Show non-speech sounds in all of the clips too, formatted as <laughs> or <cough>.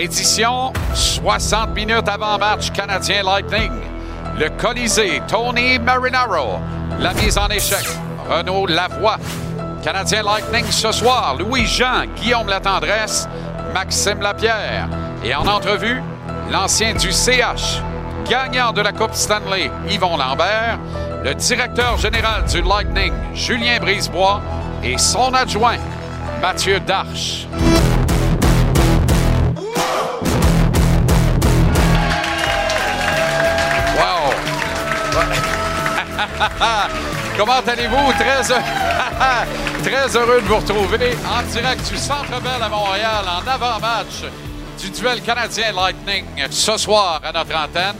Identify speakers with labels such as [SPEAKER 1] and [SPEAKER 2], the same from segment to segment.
[SPEAKER 1] Édition 60 minutes avant match canadien Lightning. Le Colisée, Tony Marinaro. La mise en échec, Renaud Lavoie. Canadien Lightning ce soir, Louis-Jean, Guillaume Latendresse, Maxime Lapierre. Et en entrevue, l'ancien du CH, gagnant de la Coupe Stanley, Yvon Lambert, le directeur général du Lightning, Julien Brisebois, et son adjoint, Mathieu Darche. <laughs> Comment allez-vous? Très, heu- <laughs> Très heureux de vous retrouver en direct du Centre Bell à Montréal en avant-match du duel canadien Lightning ce soir à notre antenne.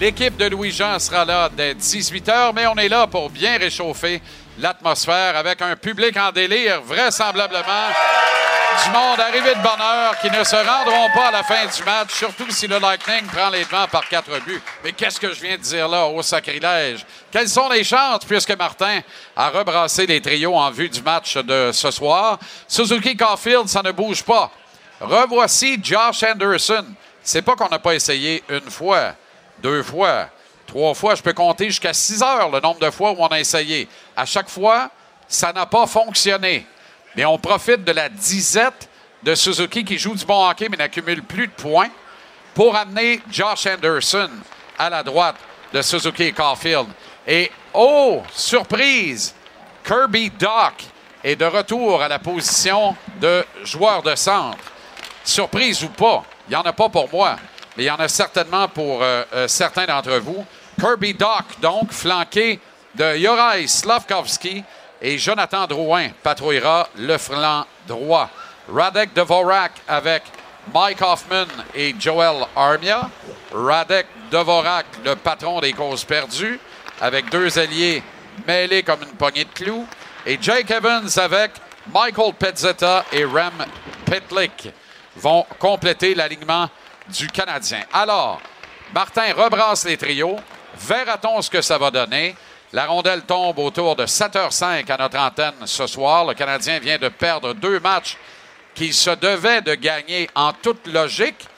[SPEAKER 1] L'équipe de Louis-Jean sera là dès 18h, mais on est là pour bien réchauffer l'atmosphère avec un public en délire, vraisemblablement du monde arrivé de bonne heure qui ne se rendront pas à la fin du match, surtout si le Lightning prend les devants par quatre buts. Mais qu'est-ce que je viens de dire là, au sacrilège? Quelles sont les chances, puisque Martin a rebrassé les trios en vue du match de ce soir? Suzuki Caulfield, ça ne bouge pas. Revoici Josh Anderson. C'est pas qu'on n'a pas essayé une fois, deux fois, trois fois. Je peux compter jusqu'à six heures le nombre de fois où on a essayé. À chaque fois, ça n'a pas fonctionné. Mais on profite de la disette de Suzuki qui joue du bon hockey mais n'accumule plus de points pour amener Josh Anderson à la droite de Suzuki et Caulfield. Et oh, surprise, Kirby Doc est de retour à la position de joueur de centre. Surprise ou pas, il n'y en a pas pour moi, mais il y en a certainement pour euh, euh, certains d'entre vous. Kirby Doc, donc, flanqué de Juraj Slavkovski et Jonathan Drouin patrouillera le flanc droit. Radek Dvorak avec Mike Hoffman et Joel Armia. Radek Dvorak, le patron des causes perdues, avec deux alliés mêlés comme une poignée de clous. Et Jake Evans avec Michael Pezzetta et Rem Pitlick vont compléter l'alignement du Canadien. Alors, Martin rebrasse les trios. Verra-t-on ce que ça va donner? La rondelle tombe autour de 7h05 à notre antenne ce soir. Le Canadien vient de perdre deux matchs qu'il se devait de gagner en toute logique.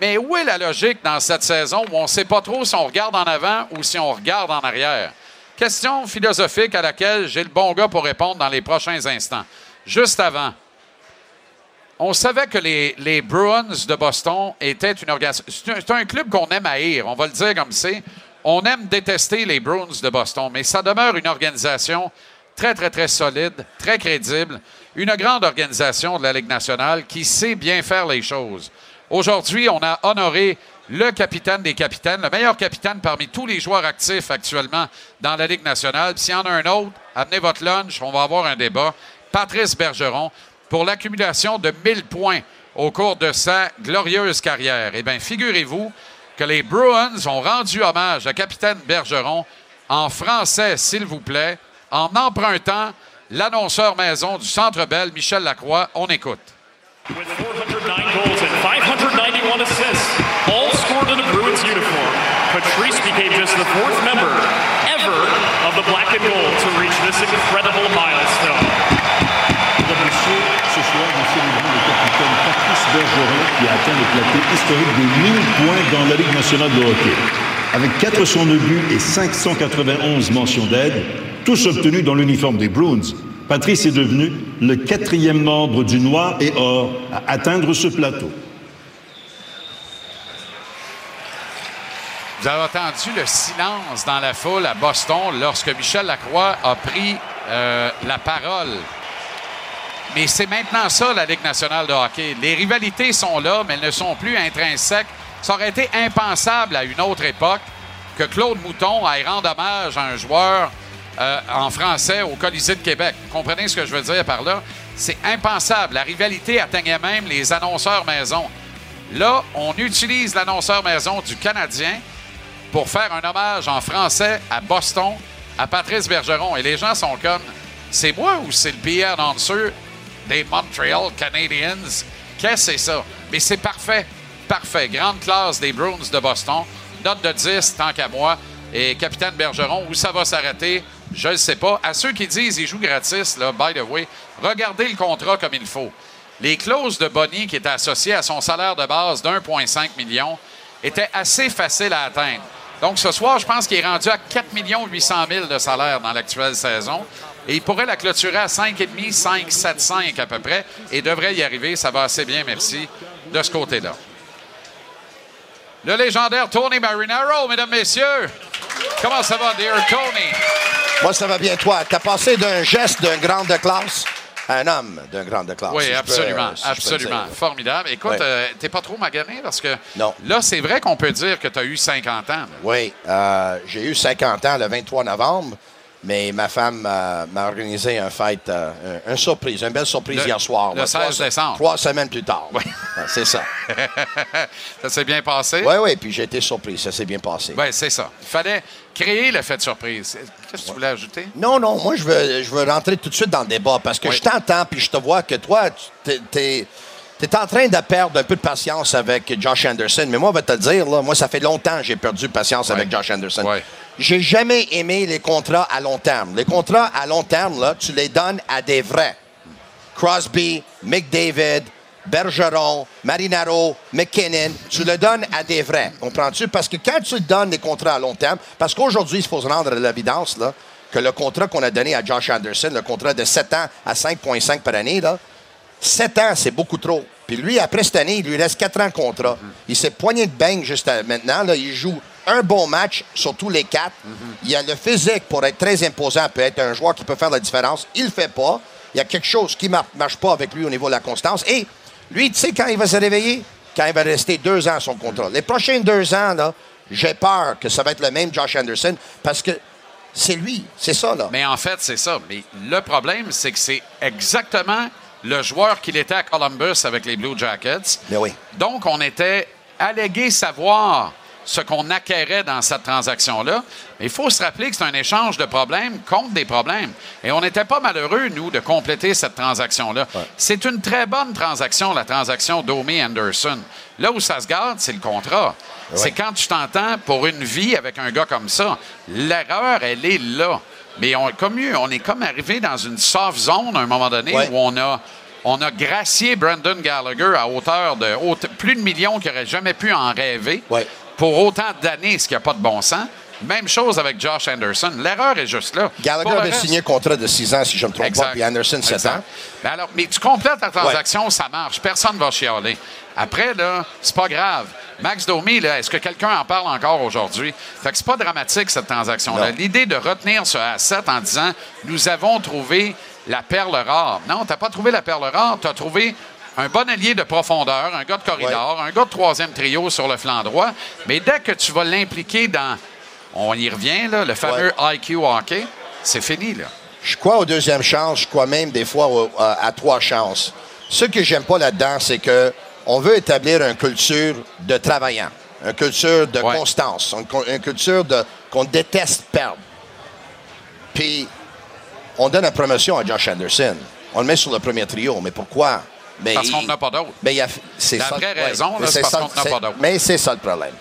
[SPEAKER 1] Mais où est la logique dans cette saison où on ne sait pas trop si on regarde en avant ou si on regarde en arrière? Question philosophique à laquelle j'ai le bon gars pour répondre dans les prochains instants. Juste avant, on savait que les, Bruins de Boston étaient une organisation. C'est un, c'est un club qu'on aime haïr, on va le dire comme c'est. On aime détester les Bruins de Boston, mais ça demeure une organisation très, très, très solide, très crédible, une grande organisation de la Ligue nationale qui sait bien faire les choses. Aujourd'hui, on a honoré le capitaine des capitaines, le meilleur capitaine parmi tous les joueurs actifs actuellement dans la Ligue nationale. S'il y en a un autre, amenez votre lunch, on va avoir un débat. Patrice Bergeron, pour l'accumulation de 1000 points au cours de sa glorieuse carrière. Eh bien, figurez-vous les Bruins ont rendu hommage à capitaine Bergeron en français, s'il vous plaît, en empruntant l'annonceur maison du Centre Bell, Michel Lacroix. On écoute.
[SPEAKER 2] With 409 goals and 591 assists, all scored in a Bruins uniform, Patrice became just the fourth member ever of the black and gold to reach this incredible milestone.
[SPEAKER 3] Bergeron qui a atteint le plateau historique des 1000 points dans la Ligue nationale de hockey. Avec 402 buts et 591 mentions d'aide, tous obtenus dans l'uniforme des Bruins. Patrice est devenu le quatrième membre du Noir et Or à atteindre ce plateau.
[SPEAKER 1] Vous avez entendu le silence dans la foule à Boston lorsque Michel Lacroix a pris euh, la parole. Mais c'est maintenant ça, la Ligue nationale de hockey. Les rivalités sont là, mais elles ne sont plus intrinsèques. Ça aurait été impensable à une autre époque que Claude Mouton aille rendre hommage à un joueur euh, en français au Colisée de Québec. Vous comprenez ce que je veux dire par là? C'est impensable. La rivalité atteignait même les annonceurs maison. Là, on utilise l'annonceur maison du Canadien pour faire un hommage en français à Boston, à Patrice Bergeron. Et les gens sont comme, c'est moi ou c'est le Pierre annonceur des Montreal Canadiens? Qu'est-ce que c'est ça? Mais c'est parfait, parfait. Grande classe des Bruins de Boston. Note de 10, tant qu'à moi. Et capitaine Bergeron, où ça va s'arrêter? Je ne sais pas. À ceux qui disent qu'il joue gratis, là, by the way, regardez le contrat comme il faut. Les clauses de Bonnie qui étaient associées à son salaire de base d'1,5 million étaient assez faciles à atteindre. Donc, ce soir, je pense qu'il est rendu à 4 800 000 de salaire dans l'actuelle saison. Et il pourrait la clôturer à 5,5, 5, 7, 5 à peu près. Et devrait y arriver. Ça va assez bien, merci, de ce côté-là. Le légendaire Tony Marinaro, mesdames, messieurs. Comment ça va, dear Tony?
[SPEAKER 4] Moi, ça va bien, toi. Tu as passé d'un geste d'un grand de classe à un homme d'un grand de classe.
[SPEAKER 1] Oui,
[SPEAKER 4] si je peux-
[SPEAKER 1] absolument,
[SPEAKER 4] si
[SPEAKER 1] absolument. Formidable. Écoute,
[SPEAKER 4] Ouais.
[SPEAKER 1] euh, t'es pas trop magané parce que
[SPEAKER 4] Non.
[SPEAKER 1] là, c'est vrai qu'on peut dire que tu as eu 50 ans. là.
[SPEAKER 4] Oui, euh, j'ai eu 50 ans le 23 novembre, mais ma femme euh, m'a organisé un fête, euh, un, un surprise, une belle surprise
[SPEAKER 1] Le-
[SPEAKER 4] hier soir.
[SPEAKER 1] le
[SPEAKER 4] là,
[SPEAKER 1] 16
[SPEAKER 4] trois-
[SPEAKER 1] décembre.
[SPEAKER 4] Trois semaines plus tard.
[SPEAKER 1] Oui.
[SPEAKER 4] C'est ça. <laughs>
[SPEAKER 1] ça s'est bien passé?
[SPEAKER 4] Oui, oui, puis j'ai été surpris. Ça s'est bien passé.
[SPEAKER 1] Oui, c'est ça. Il fallait créer le fait de surprise. Qu'est-ce que tu voulais ajouter?
[SPEAKER 4] Non, non, moi, je veux, je veux rentrer tout de suite dans le débat parce que
[SPEAKER 1] Oui.
[SPEAKER 4] je t'entends puis je te vois que toi, tu es, en train de perdre un peu de patience avec Josh Anderson. Mais moi, on va te le dire, là, moi, ça fait longtemps que j'ai perdu patience avec Josh Anderson.
[SPEAKER 1] Oui.
[SPEAKER 4] J'ai jamais aimé les contrats à long terme. Les contrats à long terme, là, tu les donnes à des vrais. Crosby, McDavid, Bergeron, Marinaro, McKinnon, tu le donnes à des vrais. Comprends-tu? Parce que quand tu donnes des contrats à long terme, parce qu'aujourd'hui, il faut se rendre à l'évidence là, que le contrat qu'on a donné à Josh Anderson, le contrat de 7 ans à 5,5 par année, là, 7 ans, c'est beaucoup trop. Puis lui, après cette année, il lui reste 4 ans de contrat. Il s'est poigné de bang juste maintenant. Là, il joue un bon match sur tous les quatre. Il a le physique pour être très imposant, peut être un joueur qui peut faire la différence. Il le fait pas. Il y a quelque chose qui ne marche pas avec lui au niveau de la constance. Et lui, tu sais, quand il va se réveiller, quand il va rester deux ans à son contrat. Les prochains deux ans, là, j'ai peur que ça va être le même Josh Anderson parce que c'est lui. C'est ça, là.
[SPEAKER 1] Mais en fait, c'est ça. Mais le problème, c'est que c'est exactement le joueur qu'il était à Columbus avec les Blue Jackets.
[SPEAKER 4] Mais oui.
[SPEAKER 1] Donc, on était allégué savoir ce qu'on acquérait dans cette transaction-là. Mais il faut se rappeler que c'est un échange de problèmes contre des problèmes. Et on n'était pas malheureux, nous, de compléter cette transaction-là. C'est une très bonne transaction, la transaction Domi-Anderson. Là où ça se garde, c'est le contrat. C'est quand tu t'entends pour une vie avec un gars comme ça. L'erreur, elle est là. Mais on, comme on est comme arrivé dans une soft zone à un moment donné
[SPEAKER 4] Ouais.
[SPEAKER 1] où on a, on a gracié Brendan Gallagher à hauteur de haute- plus de millions qu'il n'aurait jamais pu en rêver
[SPEAKER 4] Ouais.
[SPEAKER 1] Pour autant d'années, ce qui n'a pas de bon sens. Même chose avec Josh Anderson. L'erreur est juste là.
[SPEAKER 4] Gallagher avait
[SPEAKER 1] reste-
[SPEAKER 4] signé un contrat de 6 ans, si je ne me trompe pas, puis Anderson 7
[SPEAKER 1] Exact.
[SPEAKER 4] ans.
[SPEAKER 1] Mais, alors, mais tu complètes la transaction, ça marche. Personne ne va chialer. Après, là, c'est pas grave. Max Domi, là, est-ce que quelqu'un en parle encore aujourd'hui? Fait que c'est pas dramatique, cette transaction-là. L'idée de retenir ce asset en disant nous avons trouvé la perle rare. Non, t'as pas trouvé la perle rare, tu as trouvé un bon allié de profondeur, un gars de corridor, un gars de troisième trio sur le flanc droit. Mais dès que tu vas l'impliquer dans, on y revient, là, le fameux IQ hockey, c'est fini, là.
[SPEAKER 4] Je crois aux deuxième chance, je crois même des fois au- à, à trois chances. Ce que j'aime pas là-dedans, c'est que on veut établir une culture de travaillant, une culture de
[SPEAKER 1] Ouais.
[SPEAKER 4] constance, une, co- une culture de qu'on déteste perdre. Puis on donne la promotion à Josh Anderson. On le met sur le premier trio, mais pourquoi? Mais
[SPEAKER 1] Parce
[SPEAKER 4] il-
[SPEAKER 1] qu'on n'en a pas d'autres.
[SPEAKER 4] mais il y a- c'est
[SPEAKER 1] La
[SPEAKER 4] ça-
[SPEAKER 1] vraie raison, c'est parce
[SPEAKER 4] ça-
[SPEAKER 1] qu'on n'en a pas d'autres.
[SPEAKER 4] Mais c'est ça le problème.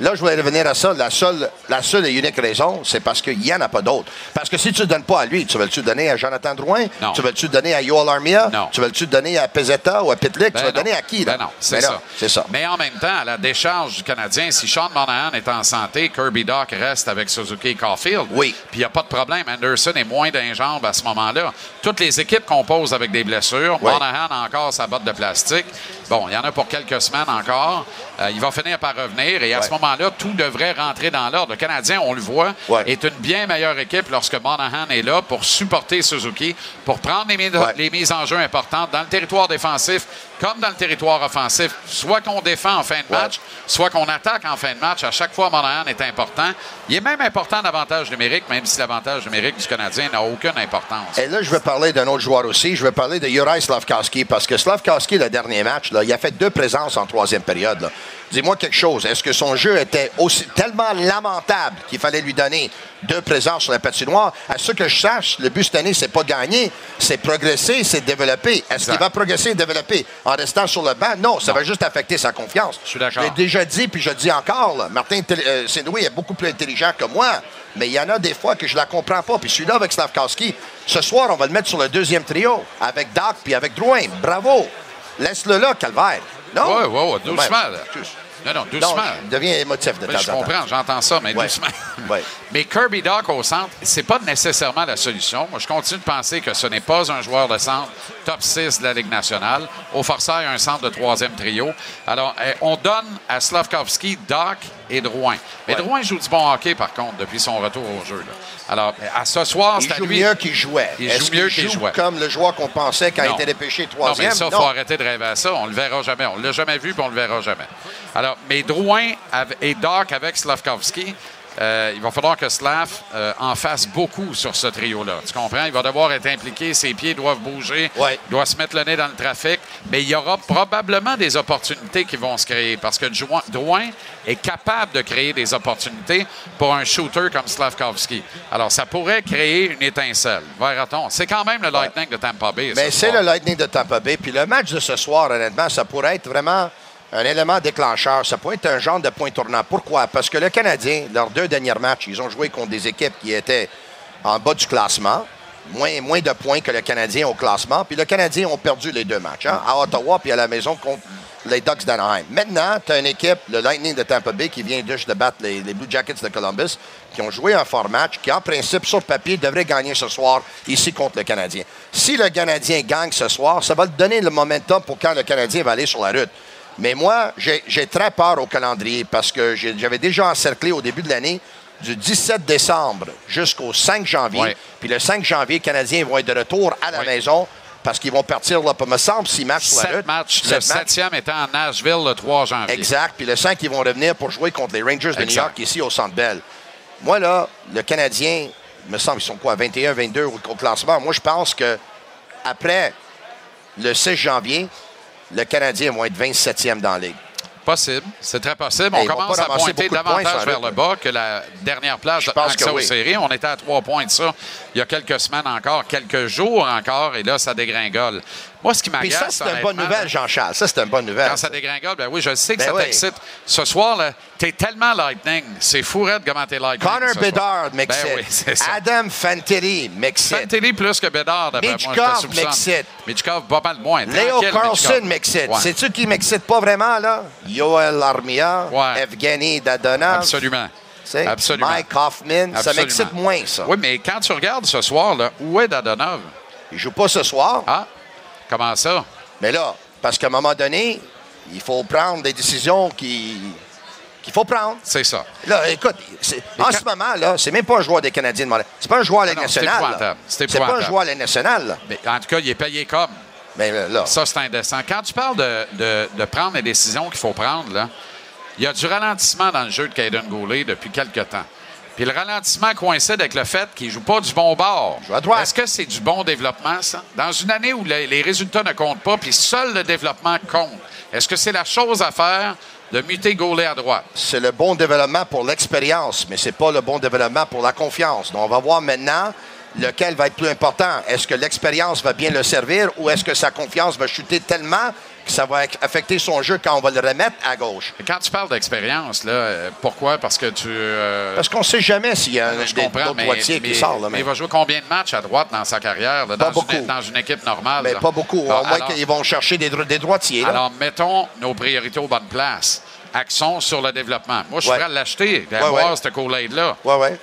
[SPEAKER 4] Là, je voulais revenir à ça. La seule, la seule et unique raison, c'est parce qu'il n'y en a pas d'autre. Parce que si tu ne donnes pas à lui, tu veux-tu donner à Jonathan Drouin?
[SPEAKER 1] Non.
[SPEAKER 4] Tu veux-tu donner à Yoel Armia?
[SPEAKER 1] Non.
[SPEAKER 4] Tu veux-tu donner à Pezzetta ou à Pitlick?
[SPEAKER 1] Ben
[SPEAKER 4] tu
[SPEAKER 1] non.
[SPEAKER 4] donner à qui? Là?
[SPEAKER 1] Ben non, c'est
[SPEAKER 4] là,
[SPEAKER 1] ça.
[SPEAKER 4] C'est ça.
[SPEAKER 1] Mais en même temps, à la décharge du Canadien, si Sean Monahan est en santé, Kirby Doc reste avec Suzuki et Caulfield.
[SPEAKER 4] Oui.
[SPEAKER 1] Puis il n'y a pas de problème. Anderson est moins d'un jambe à ce moment-là. Toutes les équipes composent avec des blessures.
[SPEAKER 4] Oui.
[SPEAKER 1] Monahan a encore sa botte de plastique. Bon, il y en a pour quelques semaines encore. Euh, il va finir par revenir et à
[SPEAKER 4] Ouais.
[SPEAKER 1] ce moment-là, tout devrait rentrer dans l'ordre. Le Canadien, on le voit,
[SPEAKER 4] Ouais.
[SPEAKER 1] est une bien meilleure équipe lorsque Monahan est là pour supporter Suzuki, pour prendre les, mises-
[SPEAKER 4] Ouais.
[SPEAKER 1] les mises en jeu importantes dans le territoire défensif comme dans le territoire offensif. Soit qu'on défend en fin de match, soit qu'on attaque en fin de match. À chaque fois, Monahan est important. Il est même important d'avantage numérique, même si l'avantage numérique du Canadien n'a aucune importance.
[SPEAKER 4] Et là, je veux parler d'un autre joueur aussi. Je veux parler de Juraj Slavkowski parce que Slavkowski, le dernier match, là, il a fait deux présences en troisième période. là. Dis-moi quelque chose. Est-ce que son jeu était aussi tellement lamentable qu'il fallait lui donner deux présences sur la patinoire? À ce que je sache, le but cette année, c'est pas gagner, c'est progresser, c'est développer. Est-ce qu'il va progresser et développer en restant sur le banc? Non, ça va juste affecter sa confiance.
[SPEAKER 1] Je suis d'accord.
[SPEAKER 4] l'ai déjà dit, puis je le dis encore. là. Martin euh, Saint-Louis est beaucoup plus intelligent que moi, mais il y en a des fois que je la comprends pas. Puis celui-là avec Slavkowski, ce soir, on va le mettre sur le deuxième trio avec Doc puis avec Drouin. Bravo! Laisse-le là, Calvaire. Non?
[SPEAKER 1] Oui, oui, oui, doucement. Là. Non, non,
[SPEAKER 4] Non,
[SPEAKER 1] doucement.
[SPEAKER 4] je deviens émotif de
[SPEAKER 1] Ben,
[SPEAKER 4] temps
[SPEAKER 1] je comprends, j'entends ça, mais
[SPEAKER 4] Ouais.
[SPEAKER 1] doucement. <laughs>
[SPEAKER 4] Ouais.
[SPEAKER 1] Mais Kirby Doc au centre, c'est pas nécessairement la solution. Moi, je continue de penser que ce n'est pas un joueur de centre top 6 de la Ligue nationale. Au Forçat, il y a un centre de troisième trio. Alors, eh, on donne à Slavkovski, Doc et Drouin. Mais
[SPEAKER 4] Ouais.
[SPEAKER 1] Drouin joue du bon hockey, par contre, depuis son retour au jeu. là. Alors, à ce soir,
[SPEAKER 4] Il
[SPEAKER 1] c'est à
[SPEAKER 4] joue
[SPEAKER 1] lui.
[SPEAKER 4] mieux qu'il jouait.
[SPEAKER 1] Il joue mieux
[SPEAKER 4] qu'il joue
[SPEAKER 1] jouait?
[SPEAKER 4] comme le joueur qu'on pensait quand il
[SPEAKER 1] Non.
[SPEAKER 4] était dépêché
[SPEAKER 1] Non,
[SPEAKER 4] troisième?
[SPEAKER 1] mais ça, il faut arrêter de rêver à ça. On le verra jamais. On l'a jamais vu, puis on le verra jamais. Alors, mais Drouin et Doc avec Slavkovski, euh, il va falloir que Slav euh, en fasse beaucoup sur ce trio-là. Tu comprends? Il va devoir être impliqué, ses pieds doivent bouger,
[SPEAKER 4] Ouais.
[SPEAKER 1] il doit se mettre le nez dans le trafic, mais il y aura probablement des opportunités qui vont se créer parce que Drouin- est capable de créer des opportunités pour un shooter comme Slavkovski. Alors, ça pourrait créer une étincelle. Verra-t-on? C'est quand même le Lightning de Tampa Bay.
[SPEAKER 4] Mais
[SPEAKER 1] ce
[SPEAKER 4] c'est le Lightning de Tampa Bay. Puis le match de ce soir, honnêtement, ça pourrait être vraiment un élément déclencheur. Ça pourrait être un genre de point tournant. Pourquoi? Parce que le Canadien, leurs deux derniers matchs, ils ont joué contre des équipes qui étaient en bas du classement. Moins, de points que le Canadien au classement. Puis le Canadien ont perdu les deux matchs, hein, à Ottawa puis à la maison contre les Ducks d'Anaheim. Maintenant, tu as une équipe, le Lightning de Tampa Bay, qui vient juste de battre les, Blue Jackets de Columbus, qui ont joué un fort match, qui en principe, sur papier, devrait gagner ce soir ici contre le Canadien. Si le Canadien gagne ce soir, ça va donner le momentum pour quand le Canadien va aller sur la route. Mais moi, j'ai très peur au calendrier parce que j'avais déjà encerclé au début de l'année du 17 décembre jusqu'au 5 janvier.
[SPEAKER 1] Ouais.
[SPEAKER 4] Puis le 5 janvier, les Canadiens vont être de retour à la
[SPEAKER 1] Ouais.
[SPEAKER 4] maison parce qu'ils vont partir, là, me semble, six matchs sur la route.
[SPEAKER 1] matchs. Le septième étant à Nashville le 3 janvier.
[SPEAKER 4] Exact. Puis le 5, ils vont revenir pour jouer contre les Rangers de New. York ici au Centre Bell. Moi, là, le Canadien, il me semble, ils sont quoi, 21, 22 au, au classement. Moi, je pense que après le 6 janvier, le Canadien va être 27e dans la Ligue.
[SPEAKER 1] Possible. C'est très possible. On commence à pointer
[SPEAKER 4] points
[SPEAKER 1] davantage vers le bas que la dernière place de aux
[SPEAKER 4] oui.
[SPEAKER 1] séries. On était à trois points de ça il y a quelques semaines encore, quelques jours encore, et là, ça dégringole. Moi, ce qui
[SPEAKER 4] Puis ça,
[SPEAKER 1] m'agace,
[SPEAKER 4] c'est une bonne nouvelle, Jean-Charles. Ça, c'est une bonne nouvelle.
[SPEAKER 1] Quand ça dégringole, ben oui, je sais que
[SPEAKER 4] Ben
[SPEAKER 1] ça
[SPEAKER 4] oui.
[SPEAKER 1] t'excite. Ce soir, là, t'es tellement lightning. C'est fourette comment t'es lightning.
[SPEAKER 4] Connor. Bedard m'excite.
[SPEAKER 1] Ben oui, <laughs> ça.
[SPEAKER 4] Adam Fantilli m'excite.
[SPEAKER 1] Fantilli plus que Bedard, d'après moi, je te
[SPEAKER 4] m'excite.
[SPEAKER 1] Michkov, pas mal moins.
[SPEAKER 4] Léo Carlson m'excite.
[SPEAKER 1] Ouais.
[SPEAKER 4] Sais-tu qui m'excite pas vraiment, là? Yoel Armia,
[SPEAKER 1] Ouais.
[SPEAKER 4] Evgeny Dadonov.
[SPEAKER 1] Absolument.
[SPEAKER 4] Sais,
[SPEAKER 1] Absolument.
[SPEAKER 4] Mike Hoffman. Ça m'excite moins, ça.
[SPEAKER 1] Oui, mais quand tu regardes ce soir, là, où est Dadonov?
[SPEAKER 4] Il joue pas ce soir,
[SPEAKER 1] Ah, comment ça?
[SPEAKER 4] mais là, parce qu'à un moment donné, il faut prendre des décisions qui qu'il faut prendre.
[SPEAKER 1] C'est ça.
[SPEAKER 4] Là, écoute, en
[SPEAKER 1] quand-
[SPEAKER 4] ce moment, là, c'est même pas un joueur des Canadiens de Montréal. C'est pas un joueur à la nationale.
[SPEAKER 1] C'est
[SPEAKER 4] pas un joueur à la nationale. là.
[SPEAKER 1] Mais en tout cas, il est payé comme.
[SPEAKER 4] Mais là,
[SPEAKER 1] Ça, c'est indécent. Quand tu parles de, de- de prendre les décisions qu'il faut prendre, là, il y a du ralentissement dans le jeu de Caden Goulet depuis quelque temps. Puis le ralentissement coïncide avec le fait qu'il ne joue pas du bon bord.
[SPEAKER 4] joue à droite.
[SPEAKER 1] Est-ce que c'est du bon développement, ça? Dans une année où les, les résultats ne comptent pas, puis seul le développement compte, est-ce que c'est la chose à faire de muter Goulet à droite?
[SPEAKER 4] c'est le bon développement pour l'expérience, mais c'est pas le bon développement pour la confiance. Donc, on va voir maintenant lequel va être plus important. Est-ce que l'expérience va bien le servir ou est-ce que sa confiance va chuter tellement que ça va affecter son jeu quand on va le remettre à gauche.
[SPEAKER 1] Quand tu parles d'expérience, là, euh, pourquoi? Parce que tu. euh,
[SPEAKER 4] Parce qu'on ne sait jamais s'il y a un d'autres droitiers qui sort. Là,
[SPEAKER 1] mais
[SPEAKER 4] mais
[SPEAKER 1] il va jouer combien de matchs à droite dans sa carrière, là,
[SPEAKER 4] Pas
[SPEAKER 1] dans,
[SPEAKER 4] beaucoup.
[SPEAKER 1] une, dans une équipe normale?
[SPEAKER 4] mais pas beaucoup.
[SPEAKER 1] Bon,
[SPEAKER 4] Au moins
[SPEAKER 1] alors-
[SPEAKER 4] qu'ils vont chercher des, dro- des droitiers. là.
[SPEAKER 1] Alors, mettons nos priorités aux bonnes places. Axons sur le développement. Moi, je suis
[SPEAKER 4] Ouais.
[SPEAKER 1] prêt à l'acheter, à
[SPEAKER 4] Ouais,
[SPEAKER 1] voir
[SPEAKER 4] ouais.
[SPEAKER 1] ce Kool-Aid-là.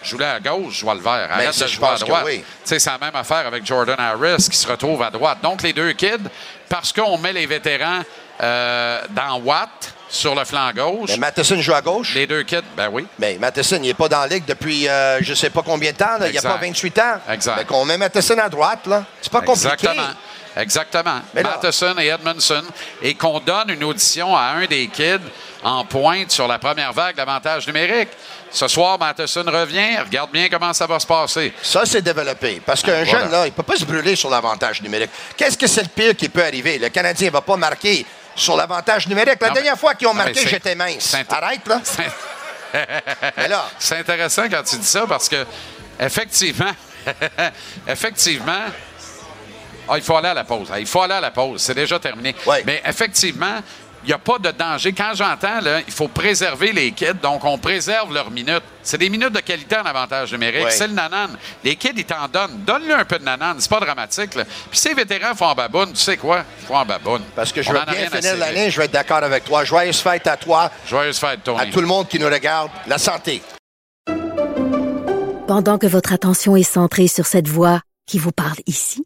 [SPEAKER 1] Je voulais à gauche, je vois le vert. Arrête
[SPEAKER 4] ça,
[SPEAKER 1] de
[SPEAKER 4] je
[SPEAKER 1] jouer à droite.
[SPEAKER 4] oui.
[SPEAKER 1] C'est la même affaire avec Jordan Harris qui se retrouve à droite. Donc, les deux kids, parce qu'on met les vétérans euh, dans Watt sur le flanc gauche,
[SPEAKER 4] Mais Matheson joue à gauche?
[SPEAKER 1] les deux kids, ben oui.
[SPEAKER 4] Mais Matheson, il n'est pas dans la ligue depuis euh, je ne sais pas combien de temps. là. Il n'y a pas 28 ans.
[SPEAKER 1] Exact.
[SPEAKER 4] Mais qu'on met Matheson à droite, là, c'est pas compliqué.
[SPEAKER 1] Exactement. Exactement. Matheson et Edmondson. Et qu'on donne une audition à un des kids en pointe sur la première vague d'avantage numérique. Ce soir, Matheson revient. Regarde bien comment ça va se passer.
[SPEAKER 4] Ça, c'est développé. Parce qu'un
[SPEAKER 1] Ah, voilà.
[SPEAKER 4] jeune, là, il ne peut pas se brûler sur l'avantage numérique. Qu'est-ce que c'est le pire qui peut arriver? Le Canadien ne va pas marquer sur l'avantage numérique. La
[SPEAKER 1] Non, mais-
[SPEAKER 4] dernière fois qu'ils ont
[SPEAKER 1] non,
[SPEAKER 4] marqué, j'étais mince. Arrête, là. <laughs> Là,
[SPEAKER 1] C'est intéressant quand tu dis ça parce que, effectivement, <laughs> effectivement, ah, il faut aller à la pause. Ah, Il faut aller à la pause. C'est déjà terminé.
[SPEAKER 4] Ouais.
[SPEAKER 1] Mais effectivement, il n'y a pas de danger. Quand j'entends, là, il faut préserver les kids, donc on préserve leurs minutes. C'est des minutes de qualité en avantage numérique.
[SPEAKER 4] Ouais.
[SPEAKER 1] C'est le nanan. Les kids, ils t'en donnent. Donne-le un peu de nanan. C'est pas dramatique. là. Puis ces vétérans font en baboune. Tu sais quoi? Ils font en baboune.
[SPEAKER 4] parce que je
[SPEAKER 1] On
[SPEAKER 4] veux bien finir l'année, je vais être d'accord avec toi. Joyeuse fête à toi,
[SPEAKER 1] Joyeuse fête, Tony.
[SPEAKER 4] à tout le monde qui nous regarde. La santé.
[SPEAKER 5] Pendant que votre attention est centrée sur cette voix qui vous parle ici,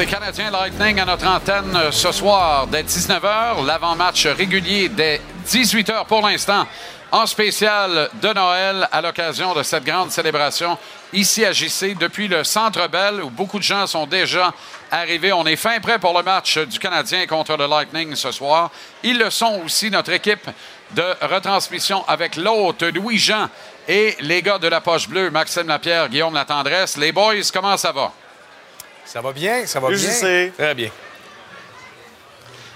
[SPEAKER 1] C'est Canadien Lightning à notre antenne euh, ce soir dès 19h. L'avant-match régulier dès 18h pour l'instant. En spécial de Noël à l'occasion de cette grande célébration ici à JC depuis le Centre Bell où beaucoup de gens sont déjà arrivés. On est fin prêt pour le match du Canadien contre le Lightning ce soir. Ils le sont aussi, notre équipe de retransmission avec l'hôte Louis-Jean et les gars de la Poche Bleue, Maxime Lapierre, Guillaume Latendresse. Les boys, comment ça va?
[SPEAKER 6] Ça va bien, ça va bien.
[SPEAKER 7] sais.
[SPEAKER 6] Très bien.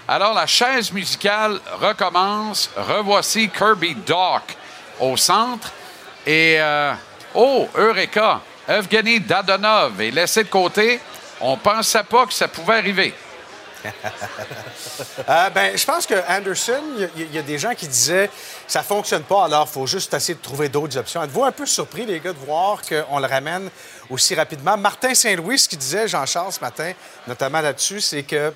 [SPEAKER 1] Alors, la chaise musicale recommence. Revoici Kirby Doc au centre. Et, euh, oh, Eureka! Evgeny Dadonov est laissé de côté. On pensait pas que ça pouvait arriver. <laughs>
[SPEAKER 6] Euh, ben, je pense que Anderson, il y a- il y, a des gens qui disaient ça fonctionne pas, alors il faut juste essayer de trouver d'autres options. Êtes-vous un peu surpris, les gars, de voir qu'on le ramène aussi rapidement? Martin Saint-Louis, ce qu'il disait, Jean-Charles, ce matin, notamment là-dessus, c'est que.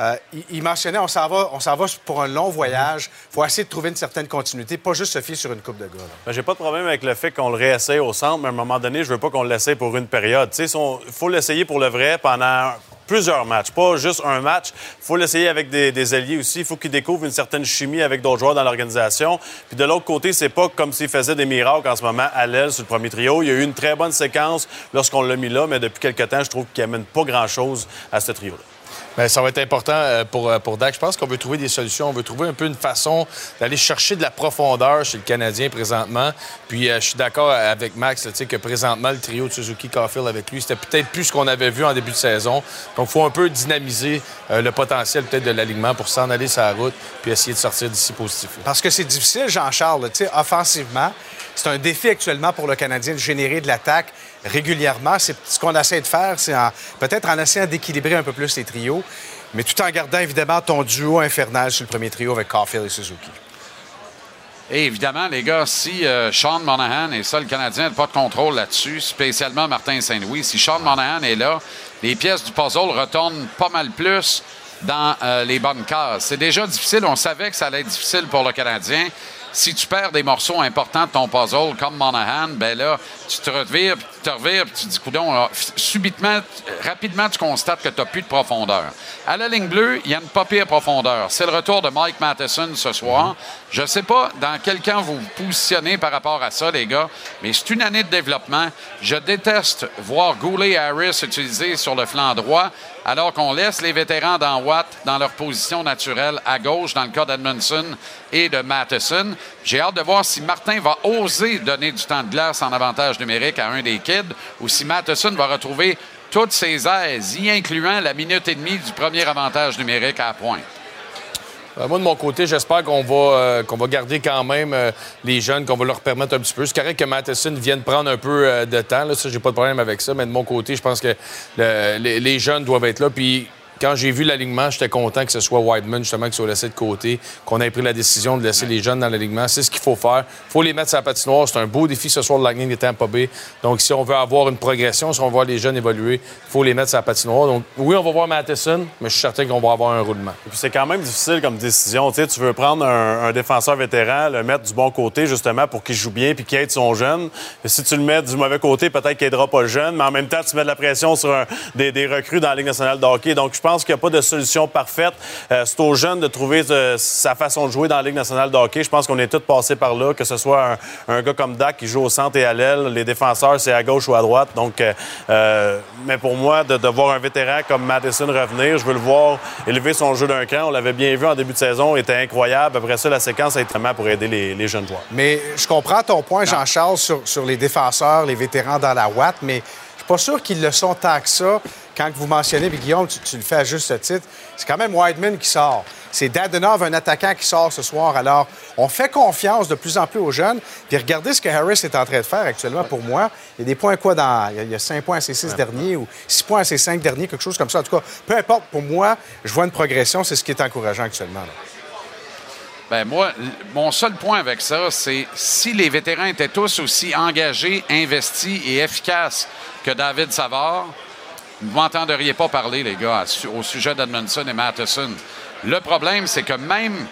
[SPEAKER 6] Euh, il, mentionnait on s'en va, pour un long voyage. Il faut essayer de trouver une certaine continuité, pas juste se fier sur une coupe de gars.
[SPEAKER 7] Ben, J'ai pas de problème avec le fait qu'on le réessaye au centre, mais à un moment donné, je veux pas qu'on l'essaye pour une période. Il faut l'essayer pour le vrai pendant plusieurs matchs, pas juste un match. Il faut l'essayer avec des, alliés aussi. Il faut qu'ils découvrent une certaine chimie avec d'autres joueurs dans l'organisation. Puis de l'autre côté, c'est pas comme s'il faisait des miracles en ce moment à l'aile sur le premier trio. Il y a eu une très bonne séquence lorsqu'on l'a mis là, mais depuis quelques temps, je trouve qu'il amène pas grand-chose à ce trio-là.
[SPEAKER 6] Bien, ça va être important euh, pour, euh, pour Dak. Je pense qu'on veut trouver des solutions. On veut trouver un peu une façon d'aller chercher de la profondeur chez le Canadien présentement. Puis euh, je suis d'accord avec Max que présentement, le trio de Suzuki Caulfield avec lui, c'était peut-être plus ce qu'on avait vu en début de saison. Donc, il faut un peu dynamiser le potentiel peut-être de l'alignement pour s'en aller la route puis essayer de sortir d'ici positif.
[SPEAKER 8] Parce que c'est difficile, Jean-Charles, offensivement. C'est un défi actuellement pour le Canadien de générer de l'attaque régulièrement. C'est ce qu'on essaie de faire, c'est peut-être en essayant d'équilibrer un peu plus les trios, mais tout en gardant évidemment ton duo infernal sur le premier trio avec Caulfield et Suzuki.
[SPEAKER 1] Et évidemment, les gars, si euh, Sean Monahan est ça, le Canadien n'a pas de contrôle là-dessus, spécialement Martin Saint-Louis. Si Sean Monahan est là, les pièces du puzzle retournent pas mal plus dans euh, les bonnes cases. C'est déjà difficile. On savait que ça allait être difficile pour le Canadien. Si tu perds des morceaux importants de ton puzzle, comme Monahan, ben là, tu te revires, puis tu te revires, puis tu te dis, coudon, subitement, rapidement, tu constates que tu n'as plus de profondeur. À la ligne bleue, il y a une pas pire profondeur. C'est le retour de Mike Matheson ce soir. Je ne sais pas dans quel camp vous vous positionnez par rapport à ça, les gars, mais c'est une année de développement. Je déteste voir Goulet Harris utilisé sur le flanc droit. Alors qu'on laisse les vétérans dans Watt dans leur position naturelle à gauche, dans le cas d'Edmondson et de Matheson. J'ai hâte de voir si Martin va oser donner du temps de glace en avantage numérique à un des kids ou si Matheson va retrouver toutes ses aises, y incluant la minute et demie du premier avantage numérique à pointe.
[SPEAKER 9] Euh, moi, de mon côté, j'espère qu'on va, euh, qu'on va garder quand même euh, les jeunes, qu'on va leur permettre un petit peu. C'est correct que Matheson vienne prendre un peu de temps. Là, ça, j'ai pas de problème avec ça. Mais de mon côté, je pense que les, les, jeunes doivent être là. Puis quand j'ai vu l'alignement, j'étais content que ce soit Whiteman, justement, qui soit laissé de côté, qu'on ait pris la décision de laisser les jeunes dans l'alignement. C'est ce qu'il faut faire. Il faut les mettre sur la patinoire. C'est un beau défi ce soir de Lightning de Tampa Bay. Donc, si on veut avoir une progression, si on veut voir les jeunes évoluer, il faut les mettre sur la patinoire. Donc, oui, on va voir Matheson, mais je suis certain qu'on va avoir un roulement.
[SPEAKER 7] Et puis, c'est quand même difficile comme décision. Tu tu veux prendre un, défenseur vétéran, le mettre du bon côté, justement, pour qu'il joue bien puis qu'il aide son jeune. Si tu le mets du mauvais côté, peut-être qu'il aidera pas le jeune, mais en même temps, tu mets de la pression sur des, des, recrues dans la Ligue nationale de hockey. Pense qu'il n'y a pas de solution parfaite. Euh, c'est aux jeunes de trouver euh, sa façon de jouer dans la Ligue nationale de hockey. Je pense qu'on est tous passés par là, que ce soit un, gars comme Dak qui joue au centre et à l'aile. Les défenseurs, c'est à gauche ou à droite. Donc, euh, mais pour moi, de, voir un vétéran comme Madison revenir, je veux le voir élever son jeu d'un cran. On l'avait bien vu en début de saison, il était incroyable. Après ça, la séquence a été vraiment pour aider les, jeunes joueurs.
[SPEAKER 8] Mais je comprends ton point, Jean-Charles, sur, sur les défenseurs, les vétérans dans la Watt, mais je suis pas sûr qu'ils le sont tant que ça quand vous mentionnez, puis Guillaume, tu, le fais à juste titre, c'est quand même Whiteman qui sort. C'est Dadonov, un attaquant qui sort ce soir. Alors, on fait confiance de plus en plus aux jeunes. Puis regardez ce que Harris est en train de faire actuellement pour moi. Il y a des points quoi dans. Il y a, 5 points à ses 6 derniers ou 6 points à ses 5 derniers, quelque chose comme ça. En tout cas, peu importe, pour moi, je vois une progression. C'est ce qui est encourageant actuellement.
[SPEAKER 1] Bien, moi, mon seul point avec ça, c'est si les vétérans étaient tous aussi engagés, investis et efficaces que David Savard, vous m'entendriez pas parler, les gars, au sujet d'Edmondson et Matheson. Le problème, c'est que même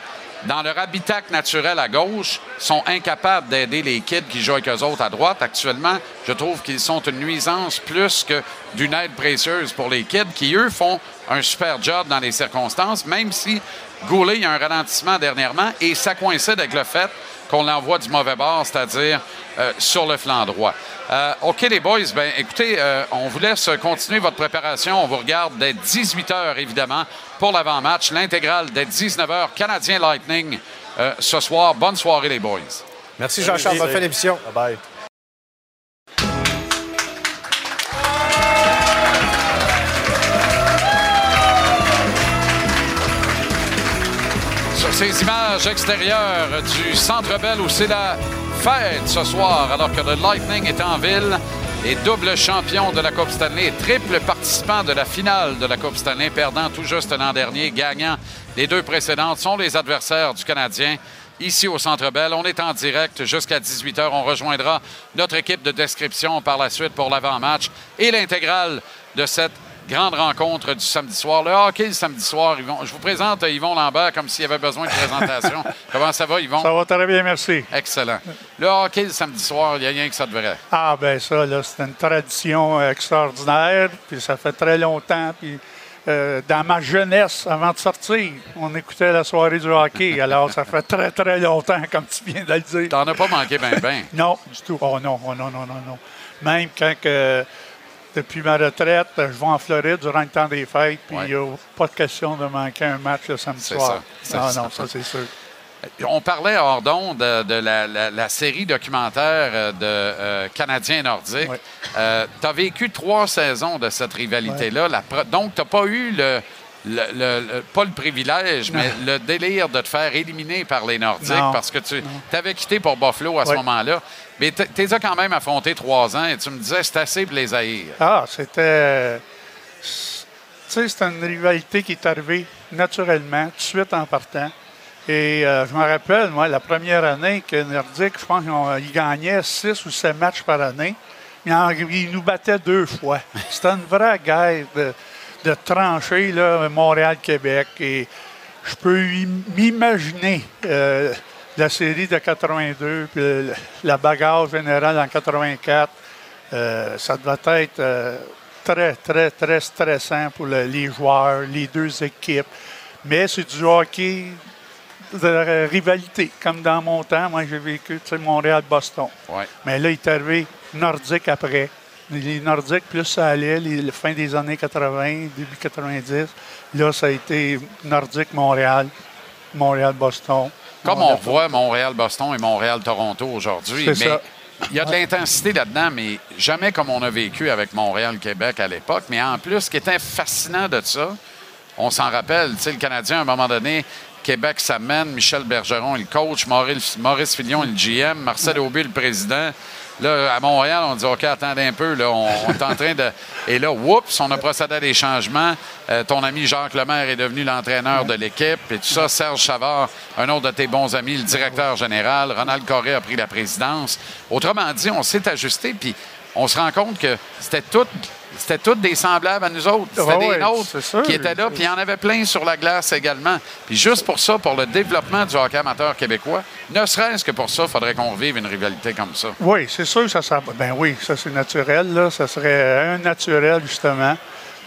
[SPEAKER 1] dans leur habitat naturel à gauche, sont incapables d'aider les kids qui jouent avec eux autres à droite. Actuellement, je trouve qu'ils sont une nuisance plus que d'une aide précieuse pour les kids qui, eux, font un super job dans les circonstances, même si Goulet a un ralentissement dernièrement et ça coïncide avec le fait qu'on l'envoie du mauvais bord, c'est-à-dire euh, sur le flanc droit. Euh, OK, les boys, ben, écoutez, euh, on vous laisse continuer votre préparation. On vous regarde dès 18 h, évidemment, pour l'avant-match. L'intégrale dès 19 h, Canadien Lightning ce soir. Bonne soirée, les boys.
[SPEAKER 8] Merci, Jean-Charles. Bonne fin d'émission.
[SPEAKER 7] Bye-bye.
[SPEAKER 1] Ces images extérieures du Centre Bell où c'est la fête ce soir alors que le Lightning est en ville et double champion de la Coupe Stanley, triple participant de la finale de la Coupe Stanley, perdant tout juste l'an dernier, gagnant les deux précédentes, sont les adversaires du Canadien ici au Centre Bell. On est en direct jusqu'à 18h. On rejoindra notre équipe de description par la suite pour l'avant-match et l'intégrale de cette grande rencontre du samedi soir. Le hockey le samedi soir, je vous présente Yvon Lambert comme s'il y avait besoin de présentation. <laughs> Comment ça va, Yvon?
[SPEAKER 10] Ça va très bien, merci.
[SPEAKER 1] Excellent. Le hockey le samedi soir, il n'y a rien que ça de vrai.
[SPEAKER 10] Ah, ben ça, là, c'est une tradition extraordinaire, puis ça fait très longtemps, puis... Euh, dans ma jeunesse, avant de sortir, on écoutait la soirée du hockey. <laughs> Alors, ça fait très, très longtemps, comme tu viens de le dire.
[SPEAKER 1] T'en as pas manqué ben ben.
[SPEAKER 10] non, du tout. Oh non, oh non, non, non, non. Même quand que depuis ma retraite, je vais en Floride durant le temps des fêtes, puis il n'y a pas de question de manquer un match le samedi soir. Ça. Non, non, ça, c'est sûr.
[SPEAKER 1] On parlait hors d'onde de, la, série documentaire euh, de euh, Canadiens nordiques. Euh, tu as vécu trois saisons de cette rivalité-là. Donc, tu n'as pas eu le, le, pas le privilège, mais le délire de te faire éliminer par les Nordiques parce que tu avais quitté pour Buffalo à ce moment-là. Mais tu les as quand même affronté trois ans et tu me disais c'est assez pour les.
[SPEAKER 10] Ah, c'était. Tu sais, c'était une rivalité qui est arrivée naturellement, tout de suite en partant. Et euh, je me rappelle, moi, la première année que Nordique, je pense qu'ils gagnaient six ou sept matchs par année. Ils nous battaient deux fois. C'était une vraie guerre de de trancher Montréal-Québec. Et je peux m'imaginer euh, la série de 82, puis la bagarre générale en 84. Euh, ça devait être euh, très, très, très stressant pour les joueurs, les deux équipes. Mais c'est du hockey de rivalité, comme dans mon temps. Moi, j'ai vécu Montréal-Boston. Mais là, il est arrivé nordique après. Les Nordiques, plus ça allait, les, la fin des années 80, début 90. Là, ça a été Nordique, Montréal, Montréal-Boston.
[SPEAKER 1] Comme on voit Montréal-Boston et Montréal-Toronto aujourd'hui. Mais
[SPEAKER 10] ça.
[SPEAKER 1] il y a de l'intensité là-dedans, mais jamais comme on a vécu avec Montréal-Québec à l'époque. Mais en plus, ce qui était fascinant de ça, on s'en rappelle, tu sais, le Canadien, à un moment donné, Québec s'amène, Michel Bergeron est le coach, Maurice, Maurice Filion est le GM, Marcel Aubé le président. Là, à Montréal, on dit OK, attendez un peu, là, on, on est en train de. <laughs> Et là, oups, on a procédé à des changements. Euh, ton ami Jacques Lemaire est devenu l'entraîneur de l'équipe et tout ça. Serge Savard, un autre de tes bons amis, le directeur général. Ronald Corré a pris la présidence. Autrement dit, on s'est ajusté, puis on se rend compte que c'était tout. C'était toutes des semblables à nous autres. C'était
[SPEAKER 10] Ouais,
[SPEAKER 1] des
[SPEAKER 10] ouais,
[SPEAKER 1] nôtres qui étaient là, puis il y en avait plein sur la glace également. Puis juste pour ça, pour le développement du hockey amateur québécois, ne serait-ce que pour ça, il faudrait qu'on revive une rivalité comme ça.
[SPEAKER 10] Oui, c'est sûr que ça serait. Ben oui, ça c'est naturel, là. Ça serait un naturel, justement.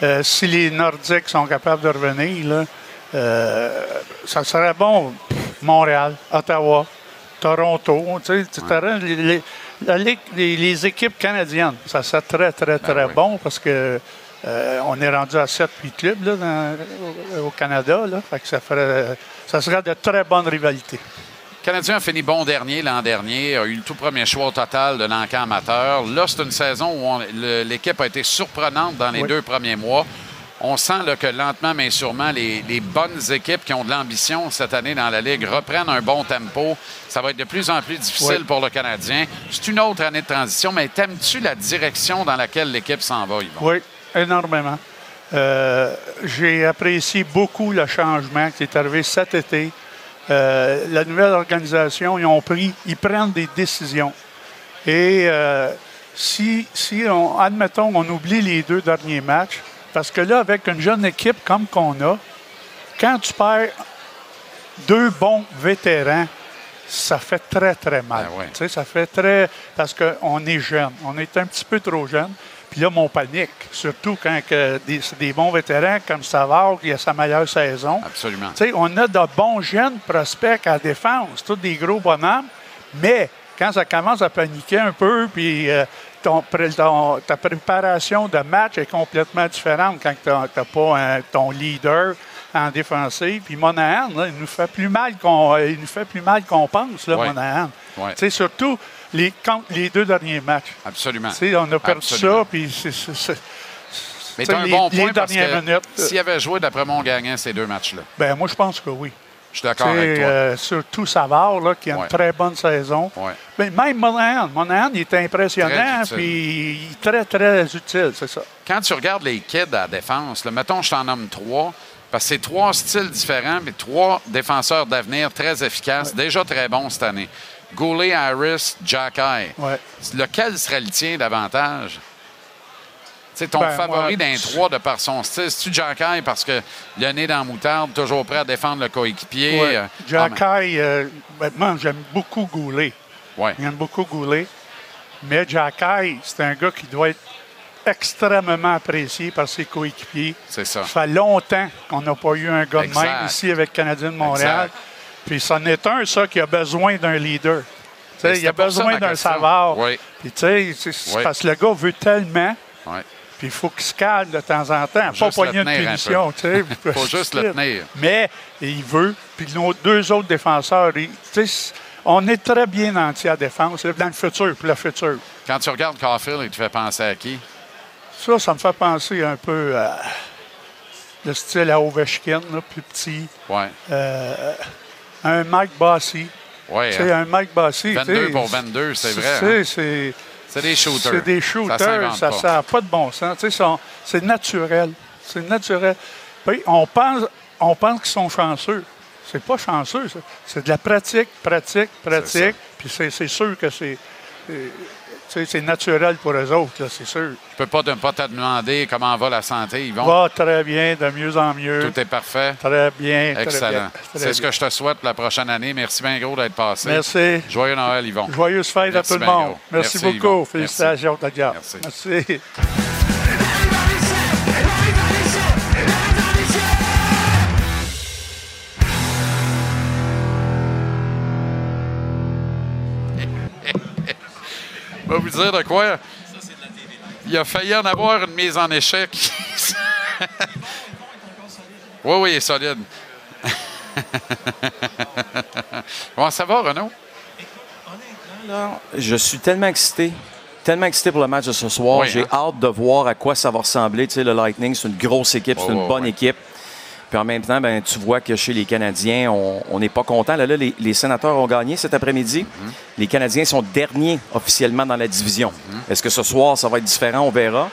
[SPEAKER 10] Euh, si les Nordiques sont capables de revenir, là, euh, ça serait bon. Montréal, Ottawa, Toronto, tu sais, tu t'aurais les, les- la Ligue- les- les équipes canadiennes. Ça serait très, très, très
[SPEAKER 1] oui.
[SPEAKER 10] bon parce que euh, on est rendu à 7-8 clubs là, dans- au, Canada. Là. Fait que ça, ferait, ça serait de très bonnes rivalités.
[SPEAKER 1] Le Canadien a fini bon dernier l'an dernier, a eu le tout premier choix au total de l'encan amateur. Là, c'est une saison où l'équipe a été surprenante dans les
[SPEAKER 10] Oui.
[SPEAKER 1] deux premiers mois. On sent là, que lentement, mais sûrement, les, les bonnes équipes qui ont de l'ambition cette année dans la Ligue reprennent un bon tempo. Ça va être de plus en plus difficile
[SPEAKER 10] Oui.
[SPEAKER 1] pour le Canadien. C'est une autre année de transition, mais t'aimes-tu la direction dans laquelle l'équipe s'en va, Yvon?
[SPEAKER 10] Oui, énormément. Euh, J'ai apprécié beaucoup le changement qui est arrivé cet été. Euh, la nouvelle organisation, ils ont pris, ils prennent des décisions. Et euh, si, si on, admettons, on oublie les deux derniers matchs, parce que là, avec une jeune équipe comme qu'on a, quand tu perds deux bons vétérans, ça fait très, très mal.
[SPEAKER 1] Ben ouais.
[SPEAKER 10] Ça fait très. Parce qu'on est jeune. On est un petit peu trop jeune. Puis là, mon panique, surtout quand que des, c'est des bons vétérans comme Savard, qui a sa meilleure saison.
[SPEAKER 1] Absolument.
[SPEAKER 10] On a de bons jeunes prospects à défense, tous des gros bonhommes, mais quand ça commence à paniquer un peu, puis euh, ton pré- ton- ta préparation de match est complètement différente quand tu n'as pas un- ton leader en défensive. Puis Monahan, là, il nous fait plus mal qu'on euh, il nous fait plus mal qu'on pense, là,
[SPEAKER 1] Ouais.
[SPEAKER 10] Monahan.
[SPEAKER 1] Ouais.
[SPEAKER 10] Surtout les, contre les deux derniers matchs.
[SPEAKER 1] Absolument.
[SPEAKER 10] Tu sais, on a perdu
[SPEAKER 1] Absolument.
[SPEAKER 10] ça, puis c'est-
[SPEAKER 1] Mais un
[SPEAKER 10] les-
[SPEAKER 1] bon point parce que
[SPEAKER 10] minutes, euh,
[SPEAKER 1] s'il avait joué, d'après moi, on gagnait ces deux matchs-là.
[SPEAKER 10] ben moi, je pense que oui.
[SPEAKER 1] Je suis d'accord avec toi.
[SPEAKER 10] euh, surtout Savard, là, qui a
[SPEAKER 1] Ouais.
[SPEAKER 10] une très bonne saison.
[SPEAKER 1] Ouais.
[SPEAKER 10] Mais même Monahan. Monahan, il est impressionnant, puis il est très, très utile, c'est ça.
[SPEAKER 1] quand tu regardes les kids à la défense, là, mettons, je t'en nomme trois, parce que c'est trois styles différents, mais trois défenseurs d'avenir très efficaces, déjà très bons cette année. Goulet, Harris, Jack Eye.
[SPEAKER 10] Ouais.
[SPEAKER 1] Lequel serait le tien davantage? Sais, ton
[SPEAKER 10] Ben,
[SPEAKER 1] favori d'un trois de par son style, c'est-tu Jack Eye parce que le nez dans la moutarde, toujours prêt à défendre le coéquipier?
[SPEAKER 10] Ouais.
[SPEAKER 1] euh,
[SPEAKER 10] euh, moi, j'aime beaucoup Goulet.
[SPEAKER 1] ouais.
[SPEAKER 10] J'aime beaucoup Goulet. Mais Jack Eye, c'est un gars qui doit être extrêmement apprécié par ses coéquipiers.
[SPEAKER 1] C'est ça.
[SPEAKER 10] Ça fait longtemps qu'on n'a pas eu un gars de même ici avec Canadien de Montréal.
[SPEAKER 1] Exact.
[SPEAKER 10] Puis c'en est un, ça, qui a besoin d'un leader. Tu sais, il a besoin d'un savard.
[SPEAKER 1] Oui.
[SPEAKER 10] Puis tu sais, c'est- c'est
[SPEAKER 1] Oui.
[SPEAKER 10] parce que le gars veut tellement,
[SPEAKER 1] Ouais.
[SPEAKER 10] Puis il faut qu'il se calme de temps en temps. Pas poigner de
[SPEAKER 1] tenir un
[SPEAKER 10] punition, tu sais. <laughs>
[SPEAKER 1] Faut juste le tenir.
[SPEAKER 10] Mais il veut. Puis nos deux autres défenseurs, on est très bien entier à défense dans le futur, pour le futur.
[SPEAKER 1] Quand tu regardes Caulfield, il te fait penser à qui?
[SPEAKER 10] Ça, ça me fait penser un peu à le style à Ovechkin, là, plus petit.
[SPEAKER 1] Ouais.
[SPEAKER 10] Euh, un Mike Bossy.
[SPEAKER 1] Ouais, hein?
[SPEAKER 10] un Mike Bossy.
[SPEAKER 1] 22
[SPEAKER 10] tu sais,
[SPEAKER 1] pour 22, c'est vrai,
[SPEAKER 10] sais,
[SPEAKER 1] hein?
[SPEAKER 10] C'est
[SPEAKER 1] C'est des shooters.
[SPEAKER 10] c'est des shooters. Ça
[SPEAKER 1] pas.
[SPEAKER 10] n'a pas de bon sens. Tu sais, sont- C'est naturel. C'est naturel. Puis on pense, on pense qu'ils sont chanceux. C'est pas chanceux, ça. C'est de la pratique, pratique, pratique. Puis c'est c'est sûr que c'est. C'est- naturel pour eux autres, c'est sûr.
[SPEAKER 1] Je peux pas ne pas te demander comment va la santé, Yvon.
[SPEAKER 10] Va très bien, de mieux en mieux.
[SPEAKER 1] Tout est parfait.
[SPEAKER 10] Très bien.
[SPEAKER 1] Excellent. C'est ce que je te souhaite pour la prochaine année. Merci bien gros d'être passé.
[SPEAKER 10] Merci.
[SPEAKER 1] Joyeux Noël, Yvon.
[SPEAKER 10] Joyeuse fête
[SPEAKER 1] Merci
[SPEAKER 10] à tout le monde. Merci,
[SPEAKER 1] Merci,
[SPEAKER 10] beaucoup. Félicitations, Tadia.
[SPEAKER 1] Merci.
[SPEAKER 10] Merci.
[SPEAKER 1] Vais vous dire de quoi? Il a failli en avoir une mise en échec. <laughs> oui, oui, il est solide. Comment ça va, Renaud?
[SPEAKER 11] Je suis tellement excité. Tellement excité pour le match de ce soir.
[SPEAKER 1] Oui,
[SPEAKER 11] J'ai
[SPEAKER 1] hein?
[SPEAKER 11] hâte de voir à quoi ça va ressembler. Tu sais, le Lightning, c'est une grosse équipe, c'est une bonne
[SPEAKER 1] ouais.
[SPEAKER 11] équipe. Puis en même temps, ben, tu vois que chez les Canadiens, on n'est pas content. Là, là, les, les sénateurs ont gagné cet après-midi.
[SPEAKER 1] Mm-hmm.
[SPEAKER 11] Les Canadiens sont derniers officiellement dans la division.
[SPEAKER 1] Mm-hmm.
[SPEAKER 11] Est-ce que ce soir, ça va être différent? On verra.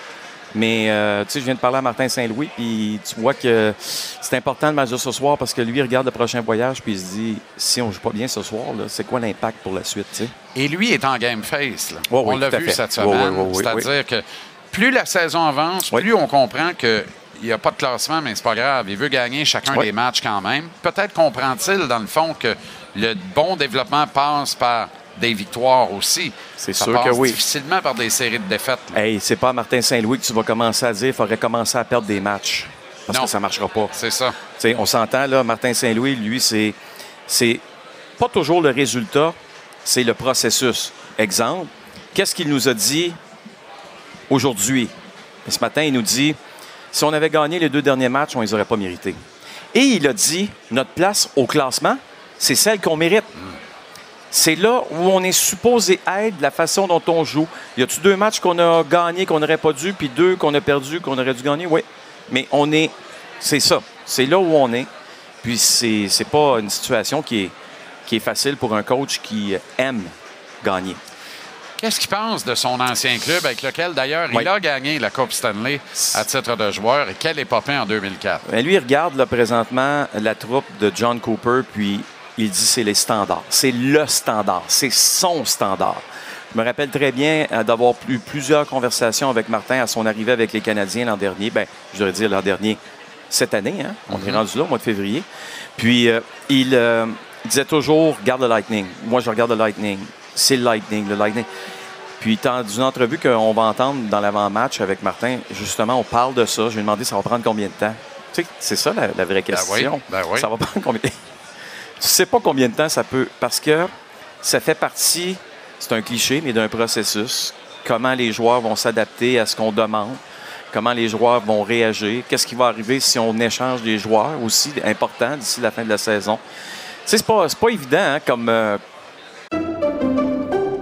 [SPEAKER 11] Mais euh, tu sais, je viens de parler à Martin Saint-Louis, puis tu vois que c'est important le match de ce soir parce que lui, il regarde le prochain voyage, puis il se dit si on joue pas bien ce soir, c'est quoi l'impact pour la suite?
[SPEAKER 1] Et lui est en game face. là.
[SPEAKER 11] Ouais, oui,
[SPEAKER 1] on l'a vu
[SPEAKER 11] fait.
[SPEAKER 1] cette semaine. C'est-à-dire que plus la saison avance, plus on comprend que il n'y a pas de classement, mais c'est pas grave. Il veut gagner chacun des matchs quand même. Peut-être comprend-il, dans le fond, que le bon développement passe par des victoires aussi.
[SPEAKER 11] C'est sûr
[SPEAKER 1] passe
[SPEAKER 11] que oui.
[SPEAKER 1] difficilement par des séries de défaites. là.
[SPEAKER 11] Hey, c'est pas à Martin Saint-Louis que tu vas commencer à dire il faudrait commencer à perdre des matchs. Parce
[SPEAKER 1] Non.
[SPEAKER 11] que ça marchera pas.
[SPEAKER 1] C'est ça.
[SPEAKER 11] On s'entend, là, Martin Saint-Louis, lui, c'est, c'est pas toujours le résultat, c'est le processus. Exemple, qu'est-ce qu'il nous a dit aujourd'hui? Ce matin, il nous dit si on avait gagné les deux derniers matchs, on ne les aurait pas mérités. Et il a dit notre place au classement, c'est celle qu'on mérite. C'est là où on est supposé être, de la façon dont on joue. Y a-tu deux matchs qu'on a gagnés qu'on n'aurait pas dû, puis deux qu'on a perdus qu'on aurait dû gagner? Oui. Mais on est. C'est ça. C'est là où on est. Puis c'est, c'est pas une situation qui est, qui est facile pour un coach qui aime gagner.
[SPEAKER 1] Qu'est-ce qu'il pense de son ancien club avec lequel, d'ailleurs,
[SPEAKER 11] Oui.
[SPEAKER 1] il a gagné la Coupe Stanley à titre de joueur et quel épopée en 2004?
[SPEAKER 11] Ben, lui, il regarde là, présentement la troupe de John Cooper, puis il dit c'est les standards. C'est le standard. C'est son standard. Je me rappelle très bien euh, d'avoir eu plusieurs conversations avec Martin à son arrivée avec les Canadiens l'an dernier. Ben, je devrais dire l'an dernier, cette année. Hein? On est rendu là au mois de février. Puis, euh, il euh, disait toujours garde le Lightning. Moi, je regarde le Lightning. C'est le Lightning, le Lightning. Puis, dans une entrevue qu'on va entendre dans l'avant-match avec Martin, justement, on parle de ça. Je lui ai demandé ça va prendre combien de temps? Tu sais, c'est ça la, la vraie
[SPEAKER 1] Ben oui,
[SPEAKER 11] question.
[SPEAKER 1] ben oui.
[SPEAKER 11] Ça va prendre combien? Tu sais pas combien de temps ça peut. Parce que ça fait partie, c'est un cliché, mais d'un processus. Comment les joueurs vont s'adapter à ce qu'on demande, comment les joueurs vont réagir, qu'est-ce qui va arriver si on échange des joueurs aussi important d'ici la fin de la saison? Tu sais, c'est pas, c'est pas évident hein, comme. euh,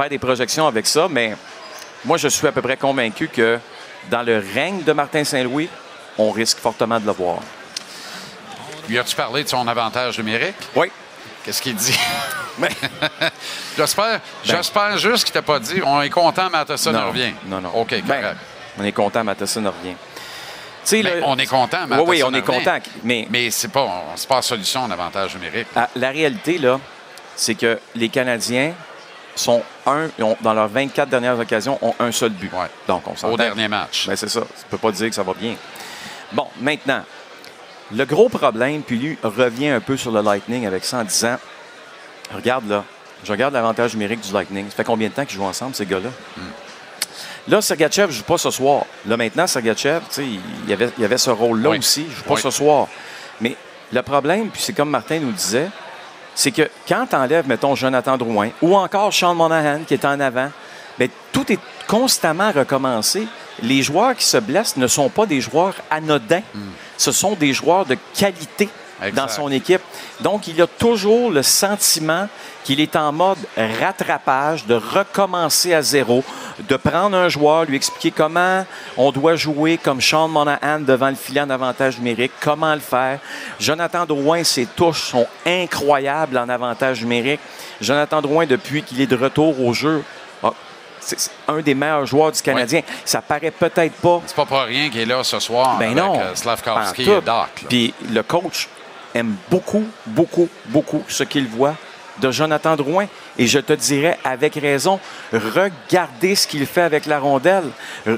[SPEAKER 11] Faire des projections avec ça, mais moi, je suis à peu près convaincu que dans le règne de Martin Saint-Louis, on risque fortement de le voir.
[SPEAKER 1] Lui as-tu parlé de son avantage numérique?
[SPEAKER 11] Oui.
[SPEAKER 1] Qu'est-ce qu'il dit?
[SPEAKER 11] Mais- <laughs>
[SPEAKER 1] j'espère, j'espère juste qu'il t'a pas dit on est content, Matheson revient.
[SPEAKER 11] non, non.
[SPEAKER 1] OK, correct.
[SPEAKER 11] Ben, on est content, Matheson revient. Là-
[SPEAKER 1] on est content,
[SPEAKER 11] Oui,
[SPEAKER 1] Matheson
[SPEAKER 11] oui, on est content. Mais
[SPEAKER 1] Mais c'est pas, pas la solution d'avantage numérique.
[SPEAKER 11] ah, la réalité, là, c'est que les Canadiens sont un, ont- dans leurs 24 dernières occasions, ont un seul but.
[SPEAKER 1] Ouais.
[SPEAKER 11] Donc, on.
[SPEAKER 1] Au dernier match.
[SPEAKER 11] Ben, c'est ça. Tu peux pas dire que ça va bien. Bon, maintenant, le gros problème, puis lui revient un peu sur le Lightning avec ça en disant Regarde là, je regarde l'avantage numérique du Lightning. Ça fait combien de temps qu'ils jouent ensemble, ces gars-là? Là, Sergachev ne joue pas ce soir. Là, maintenant, Sergachev, il y avait, il avait ce rôle-là
[SPEAKER 1] Oui.
[SPEAKER 11] aussi. Il ne joue pas
[SPEAKER 1] Oui.
[SPEAKER 11] ce soir. Mais le problème, puis c'est comme Martin nous disait, c'est que quand tu enlèves, mettons, Jonathan Drouin ou encore Sean Monahan qui est en avant, bien, tout est constamment recommencé. Les joueurs qui se blessent ne sont pas des joueurs anodins. Ce sont des joueurs de qualité
[SPEAKER 1] Exact.
[SPEAKER 11] dans son équipe. Donc, il a toujours le sentiment qu'il est en mode rattrapage, de recommencer à zéro, de prendre un joueur, lui expliquer comment on doit jouer comme Sean Monahan devant le filet en avantage numérique, comment le faire. Jonathan Drouin, ses touches sont incroyables en avantage numérique. Jonathan Drouin, depuis qu'il est de retour au jeu, a- c'est un des meilleurs joueurs du Canadien. Ça paraît peut-être pas
[SPEAKER 1] C'est pas pour rien qu'il est là ce soir
[SPEAKER 11] ben
[SPEAKER 1] avec
[SPEAKER 11] non.
[SPEAKER 1] euh, Slavkovski et Doc.
[SPEAKER 11] Puis le coach aime beaucoup, beaucoup, beaucoup ce qu'il voit de Jonathan Drouin. Et je te dirais avec raison, regardez ce qu'il fait avec la rondelle,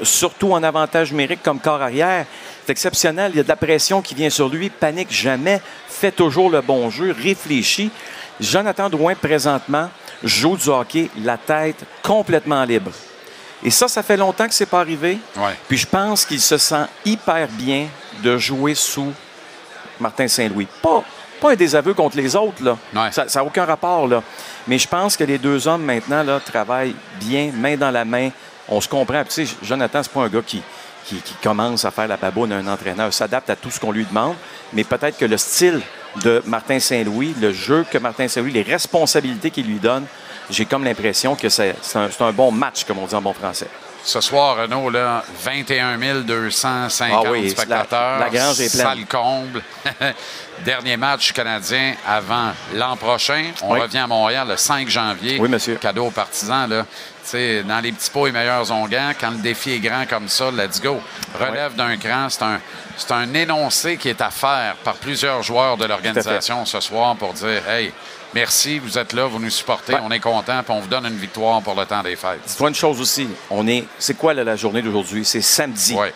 [SPEAKER 11] surtout en avantage numérique comme corps arrière. C'est exceptionnel. Il y a de la pression qui vient sur lui. Panique jamais. Fait toujours le bon jeu. Réfléchit. Jonathan Drouin, présentement, joue du hockey, la tête complètement libre. Et ça, ça fait longtemps que c'est pas arrivé.
[SPEAKER 1] Ouais.
[SPEAKER 11] Puis je pense qu'il se sent hyper bien de jouer sous Martin Saint-Louis. Pas, pas un désaveu contre les autres, là.
[SPEAKER 1] Ouais.
[SPEAKER 11] Ça n'a aucun rapport, là. Mais je pense que les deux hommes, maintenant, là, travaillent bien, main dans la main. On se comprend. Puis, tu sais, Jonathan, c'est pas un gars qui, qui, qui commence à faire la baboune à un entraîneur. Il s'adapte à tout ce qu'on lui demande. Mais peut-être que le style de Martin Saint-Louis, le jeu que Martin Saint-Louis, les responsabilités qu'il lui donne, j'ai comme l'impression que c'est un, c'est un bon match, comme on dit en bon français.
[SPEAKER 1] Ce soir, Renaud, là, 21 250
[SPEAKER 11] Ah oui,
[SPEAKER 1] spectateurs.
[SPEAKER 11] la- la grange est pleine.
[SPEAKER 1] Salle comble. <laughs> Dernier match canadien avant l'an prochain. On
[SPEAKER 11] Oui.
[SPEAKER 1] revient à Montréal le 5 janvier.
[SPEAKER 11] Oui, monsieur.
[SPEAKER 1] Cadeau aux partisans. Là. Tu sais, dans les petits pots et meilleurs onguents, quand le défi est grand comme ça, let's go. Relève d'un cran. C'est un, c'est un énoncé qui est à faire par plusieurs joueurs de l'organisation ce soir pour dire Hey, merci, vous êtes là, vous nous supportez, on est content, puis on vous donne une victoire pour le temps des fêtes.
[SPEAKER 11] Dis-toi une chose aussi. On est. C'est quoi la journée d'aujourd'hui? C'est samedi.
[SPEAKER 1] Oui,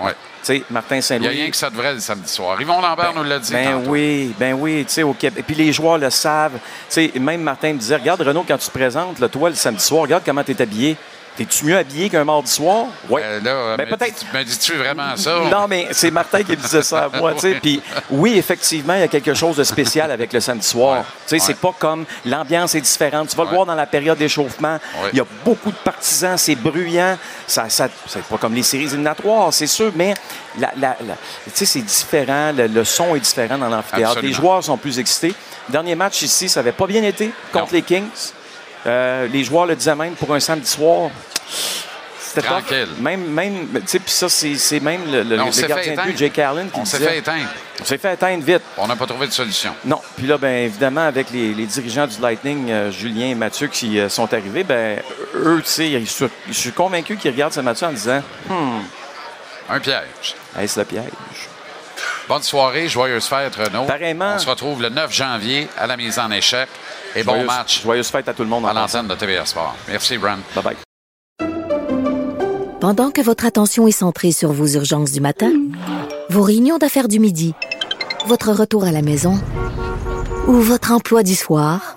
[SPEAKER 1] oui.
[SPEAKER 11] Tu sais, Martin
[SPEAKER 1] Il n'y
[SPEAKER 11] Saint-Louis.
[SPEAKER 1] a rien que ça devrait le samedi soir. Yvon Lambert nous l'a dit.
[SPEAKER 11] Ben
[SPEAKER 1] tantôt.
[SPEAKER 11] oui, ben oui, tu sais, au Québec. Et puis les joueurs le savent. Tu sais, même Martin me disait, regarde Renaud, quand tu te présentes, là, toi, le samedi soir, regarde comment tu es habillé. T'es-tu mieux habillé qu'un mardi soir? Oui.
[SPEAKER 1] Euh, là,
[SPEAKER 11] Ben,
[SPEAKER 1] me
[SPEAKER 11] peut-être.
[SPEAKER 1] Me dis-tu vraiment ça? <laughs>
[SPEAKER 11] Non, mais c'est Martin qui me disait ça à moi, tu sais. Puis oui, effectivement, il y a quelque chose de spécial avec le samedi soir.
[SPEAKER 1] Ouais.
[SPEAKER 11] Tu sais, c'est pas comme l'ambiance est différente. Tu vas
[SPEAKER 1] Ouais.
[SPEAKER 11] le voir dans la période d'échauffement. Il y a beaucoup de partisans, c'est bruyant. Ça, ça, c'est pas comme les séries éliminatoires, c'est sûr, mais la, la- la- tu sais, c'est différent. Le, le son est différent dans l'amphithéâtre. Les joueurs sont plus excités. Dernier match ici, ça n'avait pas bien été contre
[SPEAKER 1] Non.
[SPEAKER 11] les Kings. Euh, les joueurs le disaient même pour un samedi soir. C'était.
[SPEAKER 1] Tranquille.
[SPEAKER 11] Même, même, tu sais, puis ça, c'est même le, gardien de but. Jake Allen, qui
[SPEAKER 1] On s'est fait éteindre.
[SPEAKER 11] On s'est fait éteindre vite.
[SPEAKER 1] On n'a pas trouvé de solution.
[SPEAKER 11] Non. Puis là, ben évidemment, avec les, les dirigeants du Lightning, euh, Julien et Mathieu, qui euh, sont arrivés, ben eux, tu sais, je suis- je suis convaincu qu'ils regardent ce match en disant Hmm,
[SPEAKER 1] Un piège.
[SPEAKER 11] est-ce le piège?
[SPEAKER 1] Bonne soirée, joyeuse fête, Renaud.
[SPEAKER 11] Pareillement.
[SPEAKER 1] On se retrouve le 9 janvier à la mise en échec. Et bon match
[SPEAKER 11] Joyeuse fête à tout le monde.
[SPEAKER 1] à l'antenne de TVA Sport. Merci, Bran.
[SPEAKER 11] Bye bye.
[SPEAKER 5] Pendant que votre attention est centrée sur vos urgences du matin, vos réunions d'affaires du midi, votre retour à la maison ou votre emploi du soir,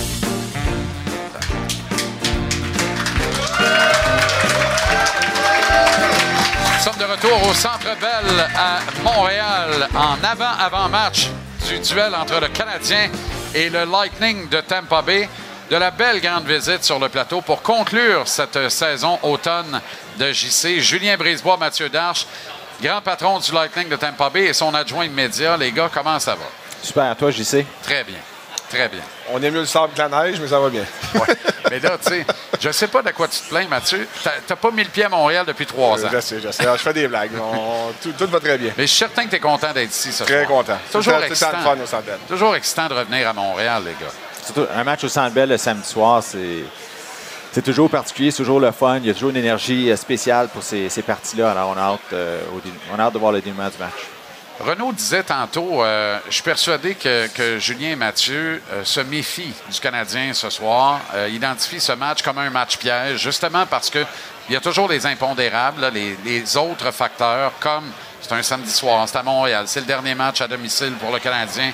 [SPEAKER 1] De retour au Centre Bell à Montréal en avant-avant-match du duel entre le Canadien et le Lightning de Tampa Bay. De la belle grande visite sur le plateau pour conclure cette saison automne de JC. Julien Brisebois, Mathieu Darche, grand patron du Lightning de Tampa Bay et son adjoint immédiat. Les gars, comment ça va?
[SPEAKER 12] Super, toi, sais.
[SPEAKER 1] Très bien. Très bien.
[SPEAKER 13] On est mieux le sable que la neige, mais ça va bien. <laughs>
[SPEAKER 1] Ouais. Mais là, tu sais, je sais pas de quoi tu te plains, Mathieu. T'as- pas mis le pied à Montréal depuis trois ans.
[SPEAKER 13] Je sais, je sais. Je fais des blagues. On- tout, tout va très bien.
[SPEAKER 1] Mais je suis certain que tu es content d'être ici ce
[SPEAKER 13] Très
[SPEAKER 1] soir.
[SPEAKER 13] content.
[SPEAKER 1] Toujours excitant.
[SPEAKER 13] le fun au.
[SPEAKER 1] Toujours excitant de revenir à Montréal, les gars.
[SPEAKER 12] Surtout, un match au Centre Bell le samedi soir, c'est. C'est toujours particulier, c'est toujours le fun. Il y a toujours une énergie euh, spéciale pour ces, ces parties-là. Alors, on a, hâte, euh, on a hâte de voir le dénouement du match.
[SPEAKER 1] Renaud disait tantôt, euh, je suis persuadé que, que Julien et Mathieu euh, se méfient du Canadien ce soir, euh, identifient ce match comme un match piège, justement parce que il y a toujours des impondérables, les, les autres facteurs, comme c'est un samedi soir, c'est à Montréal, c'est le dernier match à domicile pour le Canadien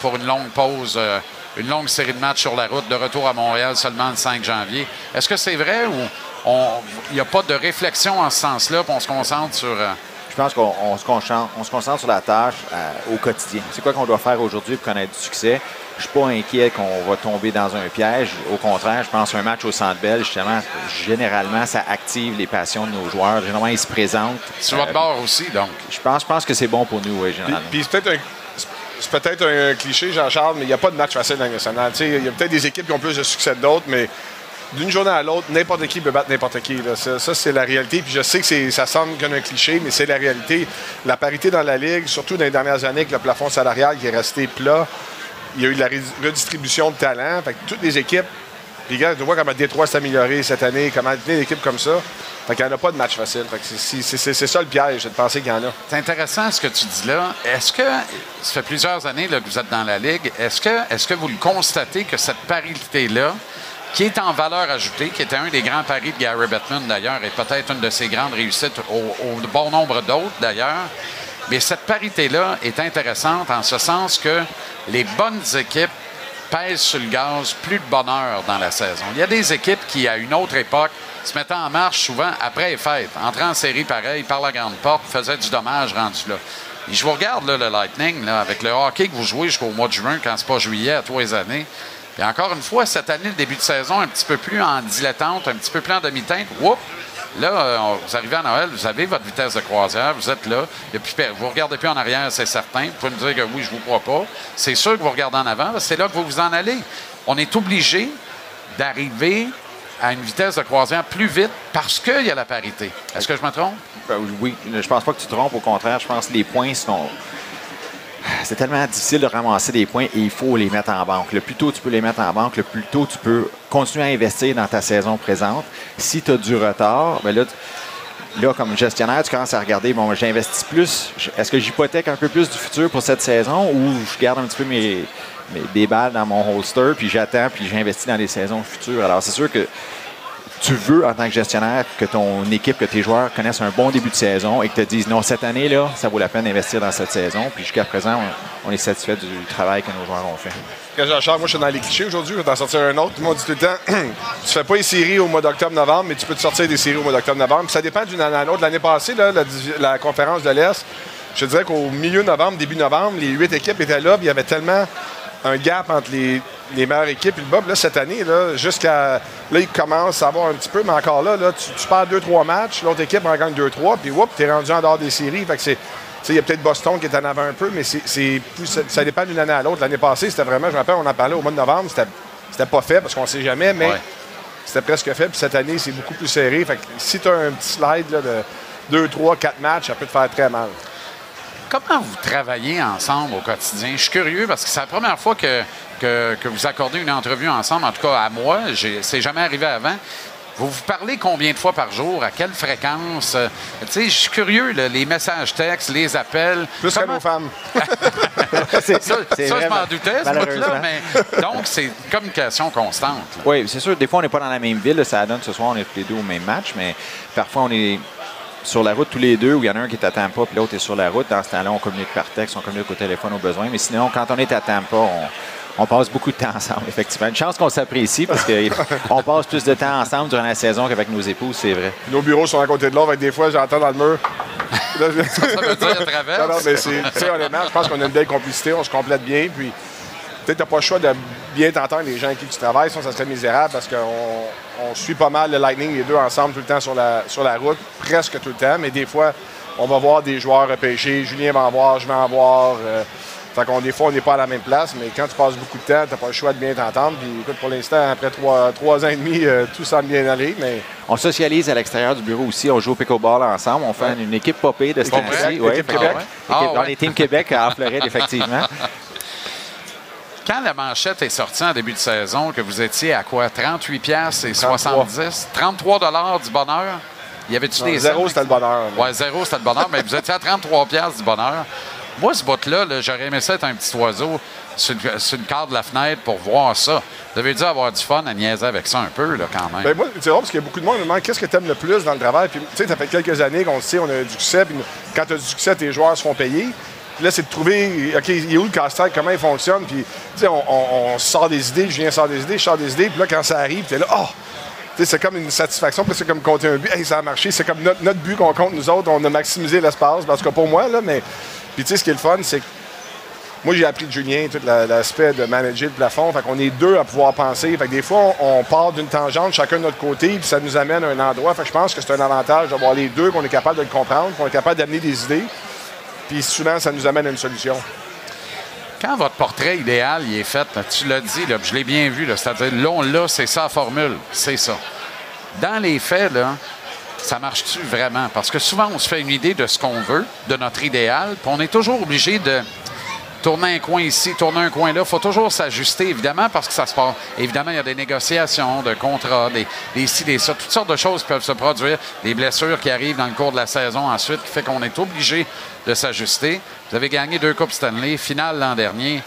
[SPEAKER 1] pour une longue pause, euh, une longue série de matchs sur la route, de retour à Montréal seulement le 5 janvier. Est-ce que c'est vrai ou il n'y a pas de réflexion en ce sens-là, puis on se concentre sur...
[SPEAKER 12] Je pense qu'on on se, concentre, on se concentre sur la tâche euh, au quotidien. C'est quoi qu'on doit faire aujourd'hui pour connaître du succès? Je suis pas inquiet qu'on va tomber dans un piège. Au contraire, je pense qu'un match au Centre Bell, justement, généralement, ça active les passions de nos joueurs. Généralement, ils se présentent.
[SPEAKER 1] sur votre
[SPEAKER 12] Euh,
[SPEAKER 1] bord aussi, donc.
[SPEAKER 12] Je pense, je pense que c'est bon pour nous, oui, généralement.
[SPEAKER 13] puis c'est peut-être un. C'est peut-être un cliché, Jean-Charles, mais il n'y a pas de match facile dans le national. Tu sais, Il y a peut-être des équipes qui ont plus de succès que d'autres, mais d'une journée à l'autre, n'importe qui peut battre n'importe qui. Ça, c'est la réalité. Puis je sais que ça semble comme un cliché, mais c'est la réalité. La parité dans la Ligue, surtout dans les dernières années, avec le plafond salarial qui est resté plat, il y a eu la redistribution de talent. Fait que toutes les équipes, puis regarde, tu vois comment Détroit s'est amélioré cette année, comment plein d'équipes comme ça. Fait qu'il n'y en a pas de match facile. C'est- ça le piège, de penser qu'il y en a.
[SPEAKER 1] C'est intéressant ce que tu dis là. Est-ce que, ça fait plusieurs années que vous êtes dans la Ligue, est-ce que, est que vous le constatez que cette parité-là, qui est en valeur ajoutée, qui était un des grands paris de Gary Bettman d'ailleurs, et peut-être une de ses grandes réussites au, bon nombre d'autres d'ailleurs, mais cette parité-là est intéressante en ce sens que les bonnes équipes pèsent sur le gaz plus de bonheur dans la saison. Il y a des équipes qui, à une autre époque, se mettaient en marche souvent après les fêtes, entraient en série pareil, par la grande porte, faisaient du dommage rendu là. Et je vous regarde, là, le Lightning, avec le hockey que vous jouez jusqu'au mois de juin, quand c'est pas juillet, à tous les années. Et encore une fois, cette année, le début de saison, un petit peu plus en dilettante, un petit peu plus en demi-teinte. Whoop! Là, euh, vous arrivez à Noël, vous avez votre vitesse de croisière, vous êtes là. Per- vous ne regardez plus en arrière, c'est certain. Vous pouvez me dire que oui, je ne vous crois pas. C'est sûr que vous regardez en avant, c'est là que vous vous en allez. On est obligé d'arriver à une vitesse de croisière plus vite parce qu'il y a la parité. Est-ce que je me trompe?
[SPEAKER 12] Ben oui, je pense pas que tu te trompes. Au contraire, je pense que les points sont. C'est tellement difficile de ramasser des points et il faut les mettre en banque. Le plus tôt tu peux les mettre en banque, le plus tôt tu peux continuer à investir dans ta saison présente. Si tu as du retard, ben là, là, comme gestionnaire, tu commences à regarder, bon, j'investis plus. Est-ce que j'hypothèque un peu plus du futur pour cette saison ou je garde un petit peu mes, mes- des balles dans mon holster, puis j'attends, puis j'investis dans les saisons futures? Alors, c'est sûr que tu veux, en tant que gestionnaire, que ton équipe, que tes joueurs connaissent un bon début de saison et que te disent non, cette année, là, ça vaut la peine d'investir dans cette saison. Puis jusqu'à présent, on, est satisfait du travail que nos joueurs ont fait.
[SPEAKER 13] Jean-Charles, moi, je suis dans les clichés aujourd'hui, je vais t'en sortir un autre. Tout le dit tout le temps, <clears throat> tu fais pas les séries au mois d'octobre-novembre, mais tu peux te sortir des séries au mois d'octobre-novembre. Ça dépend d'une année à l'autre. L'année passée, là, la, conférence de l'Est, je dirais qu'au milieu novembre, début novembre, les huit équipes étaient là, puis il y avait tellement un gap entre les, les meilleures équipes et le. Puis Là, cette année, là, jusqu'à. Là, ils commencent à avoir un petit peu, mais encore là, là tu, tu perds deux, trois matchs, l'autre équipe en gagne deux, trois, puis whoop, t'es rendu en dehors des séries. Fait que c'est. tu Il y a peut-être Boston qui est en avant un peu, mais c'est, c'est plus- ça, ça dépend d'une année à l'autre. L'année passée, c'était vraiment, je me rappelle, on en parlait au mois de novembre, c'était, c'était pas fait parce qu'on sait jamais, mais
[SPEAKER 1] Ouais.
[SPEAKER 13] c'était presque fait. Puis cette année, c'est beaucoup plus serré. Fait que si tu as un petit slide là, de 2, 3, 4 matchs, ça peut te faire très mal.
[SPEAKER 1] Comment vous travaillez ensemble au quotidien? Je suis curieux parce que c'est la première fois que, que, que vous accordez une entrevue ensemble, en tout cas à moi. C'est jamais arrivé avant. Vous vous parlez combien de fois par jour? À quelle fréquence? Euh, tu sais, je suis curieux, là, les messages textes, les appels.
[SPEAKER 13] Plus que
[SPEAKER 1] Comment-
[SPEAKER 13] nos femmes. <laughs> <laughs>
[SPEAKER 12] C'est-
[SPEAKER 1] Ça, ça, je m'en doutais, ce bout-là, mais donc, c'est une communication constante. là.
[SPEAKER 12] Oui, c'est sûr, des fois, on n'est pas dans la même ville. là, Ça donne ce soir, on est tous les deux au même match, mais parfois, on est sur la route tous les deux, où il y en a un qui est à Tampa, puis l'autre est sur la route. Dans ce temps-là, on communique par texte, on communique au téléphone au besoin. Mais sinon, quand on est à Tampa, on, on passe beaucoup de temps ensemble, <laughs> effectivement. Une chance qu'on s'apprécie, parce qu'on <laughs> passe plus de temps ensemble durant la saison qu'avec nos épouses, c'est vrai.
[SPEAKER 13] Nos bureaux sont à côté de l'autre, des fois, j'entends dans le mur. <laughs> Là, je-
[SPEAKER 1] Ça veut dire à travers.
[SPEAKER 13] Non, non, mais c'est, tu sais, honnêtement, je pense qu'on a une belle complicité, on se complète bien, puis peut-être t'as pas le choix de bien t'entendre les gens avec qui tu travailles, sinon ça serait misérable parce qu'on on suit pas mal le Lightning, les deux ensemble tout le temps sur la, sur la route, presque tout le temps, mais des fois, on va voir des joueurs repêchés, Julien va en voir, je vais en voir. euh, fait qu'on, des fois, on n'est pas à la même place, mais quand tu passes beaucoup de temps, t'as pas le choix de bien t'entendre. Puis écoute, pour l'instant, après trois, trois ans et demi, euh, tout semble bien aller, mais
[SPEAKER 12] On socialise à l'extérieur du bureau aussi. On joue au pickleball ensemble. On fait une équipe popée de ce temps-ci.
[SPEAKER 13] Québec,
[SPEAKER 12] Ouais,
[SPEAKER 1] ouais.
[SPEAKER 12] les teams Québec en Floride, effectivement. <laughs>
[SPEAKER 1] Quand la manchette est sortie en début de saison, que vous étiez à quoi? 38 piastres et 70? 33 dollars du bonheur? Y avait-tu des
[SPEAKER 13] zéro, c'était le bonheur.
[SPEAKER 1] Ouais, zéro, c'était le bonheur, mais vous étiez à 33 piastres du bonheur. Moi, ce bout-là, là, j'aurais aimé ça être un petit oiseau sur, le- sur une carte de la fenêtre pour voir ça. Vous avez dû avoir du fun à niaiser avec ça un peu, là, quand même.
[SPEAKER 13] Ben moi, c'est drôle parce qu'il y a beaucoup de monde qui me demande qu'est-ce que tu aimes le plus dans le travail? Puis, tu sais, ça fait quelques années qu'on le sait, on a du succès. Puis, quand tu as du succès, tes joueurs se font payer. Puis là, c'est de trouver, OK, il est où le casse-tête, comment il fonctionne? Puis, tu sais, on, sort des idées, Julien sort des idées, je sors des idées. Puis là, quand ça arrive, tu es là, oh! C'est comme une satisfaction, puis c'est comme compter un but. Hey, ça a marché. C'est comme notre, but qu'on compte, nous autres. On a maximisé l'espace, parce que pour moi, là, mais. Puis, tu sais, ce qui est le fun, c'est que moi, j'ai appris de Julien tout la- l'aspect de manager le plafond. Fait qu'on est deux à pouvoir penser. Fait que des fois, on, on part d'une tangente, chacun de notre côté, puis ça nous amène à un endroit. Fait que je pense que c'est un avantage d'avoir les deux, qu'on est capable de le comprendre, qu'on est capable d'amener des idées. Puis souvent, ça nous amène à une solution.
[SPEAKER 1] quand votre portrait idéal il est fait, là, tu l'as dit, là, je l'ai bien vu, là, c'est-à-dire là, on l'a, c'est ça la formule, c'est ça. Dans les faits, là, ça marche-tu vraiment? Parce que souvent, on se fait une idée de ce qu'on veut, de notre idéal, puis on est toujours obligé de tourner un coin ici, tourner un coin là. Il faut toujours s'ajuster, évidemment, parce que ça se passe. Évidemment, il y a des négociations, de contrats, des, des des ça, toutes sortes de choses peuvent se produire, des blessures qui arrivent dans le cours de la saison ensuite, qui fait qu'on est obligé de s'ajuster. Vous avez gagné deux Coupes Stanley, finale l'an dernier.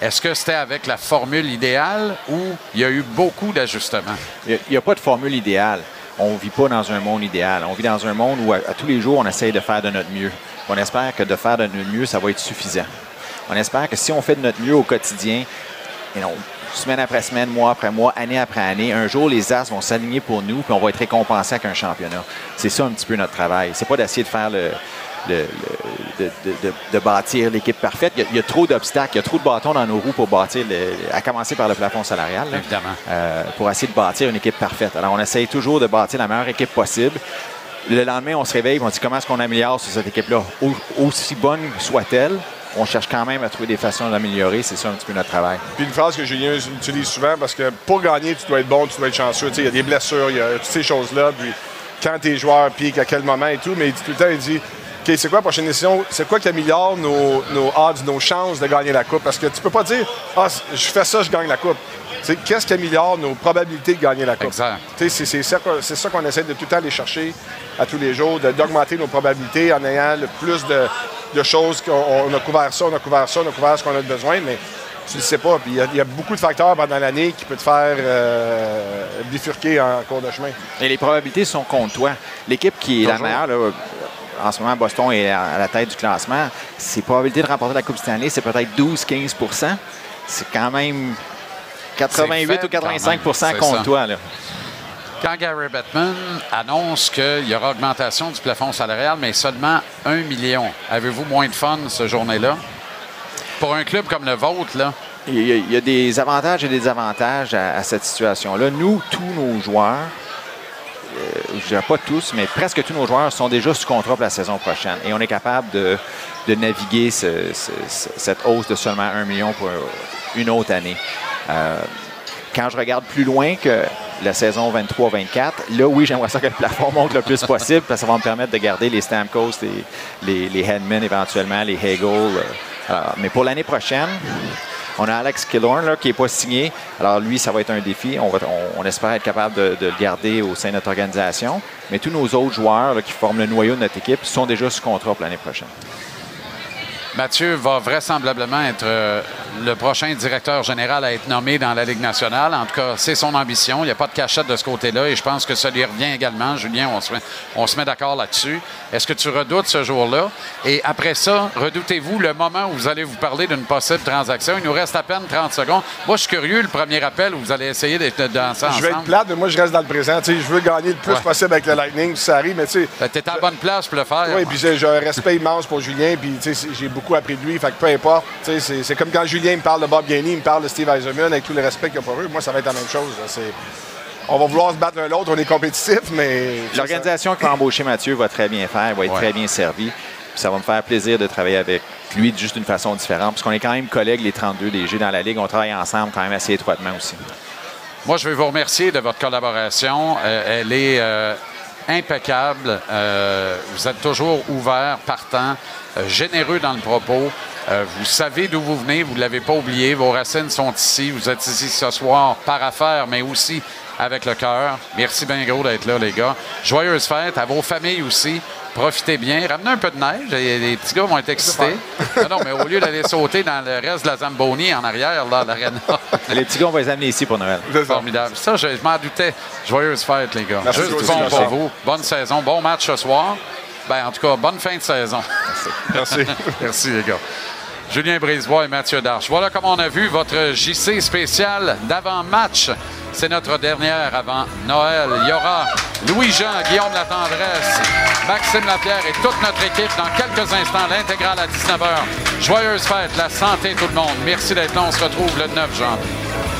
[SPEAKER 1] Est-ce que c'était avec la formule idéale ou il y a eu beaucoup d'ajustements?
[SPEAKER 12] Il n'y a, pas de formule idéale. On ne vit pas dans un monde idéal. On vit dans un monde où, à, à tous les jours, on essaye de faire de notre mieux. On espère que de faire de notre mieux, ça va être suffisant. On espère que si on fait de notre mieux au quotidien, et non, semaine après semaine, mois après mois, année après année, un jour, les As vont s'aligner pour nous, puis on va être récompensé avec un championnat. C'est ça un petit peu notre travail. C'est pas d'essayer de faire le, le- le- de, de- de- de bâtir l'équipe parfaite. Il y, a, il y a trop d'obstacles, il y a trop de bâtons dans nos roues pour bâtir, le- à commencer par le plafond salarial, là,
[SPEAKER 1] Évidemment.
[SPEAKER 12] euh, pour essayer de bâtir une équipe parfaite. Alors, on essaye toujours de bâtir la meilleure équipe possible. Le lendemain, on se réveille et on dit comment est-ce qu'on améliore sur cette équipe-là? Au- aussi bonne soit-elle, on cherche quand même à trouver des façons d'améliorer. C'est ça un petit peu notre travail.
[SPEAKER 13] Puis une phrase que Julien utilise souvent, parce que pour gagner, tu dois être bon, tu dois être chanceux. Il y a des blessures, il y a toutes ces choses-là. Puis quand tes joueurs piquent, à quel moment et tout. Mais tout le temps, il dit OK, c'est quoi la prochaine décision? C'est quoi qui améliore nos, nos odds, nos chances de gagner la Coupe? Parce que tu peux pas dire Ah, je fais ça, je gagne la Coupe. Qu'est-ce qui améliore nos probabilités de gagner la Coupe? C'est c'est ça qu'on c'est ça qu'on essaie de tout le temps aller chercher à tous les jours, de- d'augmenter nos probabilités en ayant le plus de, de choses qu'on on a couvert ça, on a couvert ça, on a couvert ce qu'on a besoin, mais tu ne sais pas. Puis il y a- il y, a beaucoup de facteurs pendant l'année qui peuvent te faire euh, bifurquer en cours de chemin.
[SPEAKER 12] Et les probabilités sont contre toi. L'équipe qui est la meilleure, là, en ce moment, Boston est à à la tête du classement. Ses probabilités de remporter la Coupe Stanley, c'est peut-être 12-15% C'est quand même 88
[SPEAKER 1] faible
[SPEAKER 12] ou 85
[SPEAKER 1] quand même, c'est
[SPEAKER 12] contre
[SPEAKER 1] ça.
[SPEAKER 12] toi. Là.
[SPEAKER 1] Quand Gary Bettman annonce qu'il y aura augmentation du plafond salarial, mais seulement 1 million, avez-vous moins de fun ce journée-là? Pour un club comme le vôtre, là,
[SPEAKER 12] Il y, a, il y a des avantages et des désavantages à, à cette situation-là. Nous, tous nos joueurs, euh, je dirais pas tous, mais presque tous nos joueurs sont déjà sous contrat pour la saison prochaine. Et on est capable de, de naviguer ce- ce- ce- cette hausse de seulement 1 million pour une autre année. Euh, quand je regarde plus loin que la saison 23-24, là, oui, j'aimerais ça que le plafond monte le plus possible parce que ça va me permettre de garder les Stamkos, les, les, les éventuellement, les Hagel. euh. Alors, mais pour l'année prochaine, on a Alex Killorn là, qui n'est pas signé. Alors lui, ça va être un défi. On, espère être capable de, le garder au sein de notre organisation. Mais tous nos autres joueurs qui forment le noyau de notre équipe sont déjà sous contrat pour l'année prochaine.
[SPEAKER 1] Mathieu va vraisemblablement être euh, le prochain directeur général à être nommé dans la Ligue nationale. En tout cas, c'est son ambition. Il n'y a pas de cachette de ce côté-là et je pense que ça lui revient également. Julien, on se met, on se met d'accord là-dessus. Est-ce que tu redoutes ce jour-là? Et après ça, redoutez-vous le moment où vous allez vous parler d'une possible transaction? Il nous reste à peine 30 secondes. Moi, je suis curieux, le premier appel où vous allez essayer d'être danser
[SPEAKER 13] Je vais être
[SPEAKER 1] ensemble.
[SPEAKER 13] plate, mais moi, je reste dans le présent. Je veux gagner le plus
[SPEAKER 1] Ouais.
[SPEAKER 13] possible avec le Lightning, si ça arrive, mais tu sais.
[SPEAKER 1] Tu es à la bonne place pour le faire.
[SPEAKER 13] Oui, puis j'ai un respect immense pour Julien, puis j'ai beaucoup appris de lui, fait que peu importe. c'est comme quand Julien me parle de Bob Gainey, il me parle de Steve Eisenman, avec tout le respect qu'il y a pour eux. Moi, ça va être la même chose. C'est- On va vouloir se battre l'un l'autre, on est compétitif, mais.
[SPEAKER 12] L'organisation qui va embaucher Mathieu va très bien faire, va être
[SPEAKER 1] Ouais.
[SPEAKER 12] très bien servie. Puis ça va me faire plaisir de travailler avec lui de juste d'une façon différente, parce qu'on est quand même collègues, les 32 DG dans la Ligue. On travaille ensemble quand même assez étroitement aussi.
[SPEAKER 1] Moi, je vais vous remercier de votre collaboration. Euh, elle est euh, impeccable. Euh, vous êtes toujours ouvert, partant, euh, généreux dans le propos. Euh, vous savez d'où vous venez, vous ne l'avez pas oublié. Vos racines sont ici. Vous êtes ici ce soir par affaire, mais aussi avec le cœur. Merci bien gros d'être là, les gars. Joyeuses fêtes à vos familles aussi. Profitez bien. Ramenez un peu de neige. Les, petits gars vont être excités. Non, non, mais au lieu d'aller <laughs> sauter dans le reste de la Zamboni en arrière, là, à l'aréna. <laughs>
[SPEAKER 12] Les petits gars, on va les amener ici pour Noël.
[SPEAKER 1] Formidable. Ça, je, je m'en doutais. Joyeuses fêtes, les gars.
[SPEAKER 13] Merci
[SPEAKER 1] Juste du
[SPEAKER 13] aussi,
[SPEAKER 1] bon
[SPEAKER 13] merci.
[SPEAKER 1] pour vous. Bonne saison. Bon match ce soir. Ben, en tout cas, bonne fin de saison.
[SPEAKER 13] Merci. <laughs>
[SPEAKER 1] Merci, les gars. Julien Brisebois et Mathieu Darche. Voilà comme on a vu votre JC spécial d'avant-match. C'est notre dernière avant Noël. Il y aura Louis-Jean, Guillaume Latendresse, Maxime Lapierre et toute notre équipe dans quelques instants, l'intégrale à 19h. Joyeuses fêtes, la santé tout le monde. Merci d'être là. On se retrouve le 9 janvier.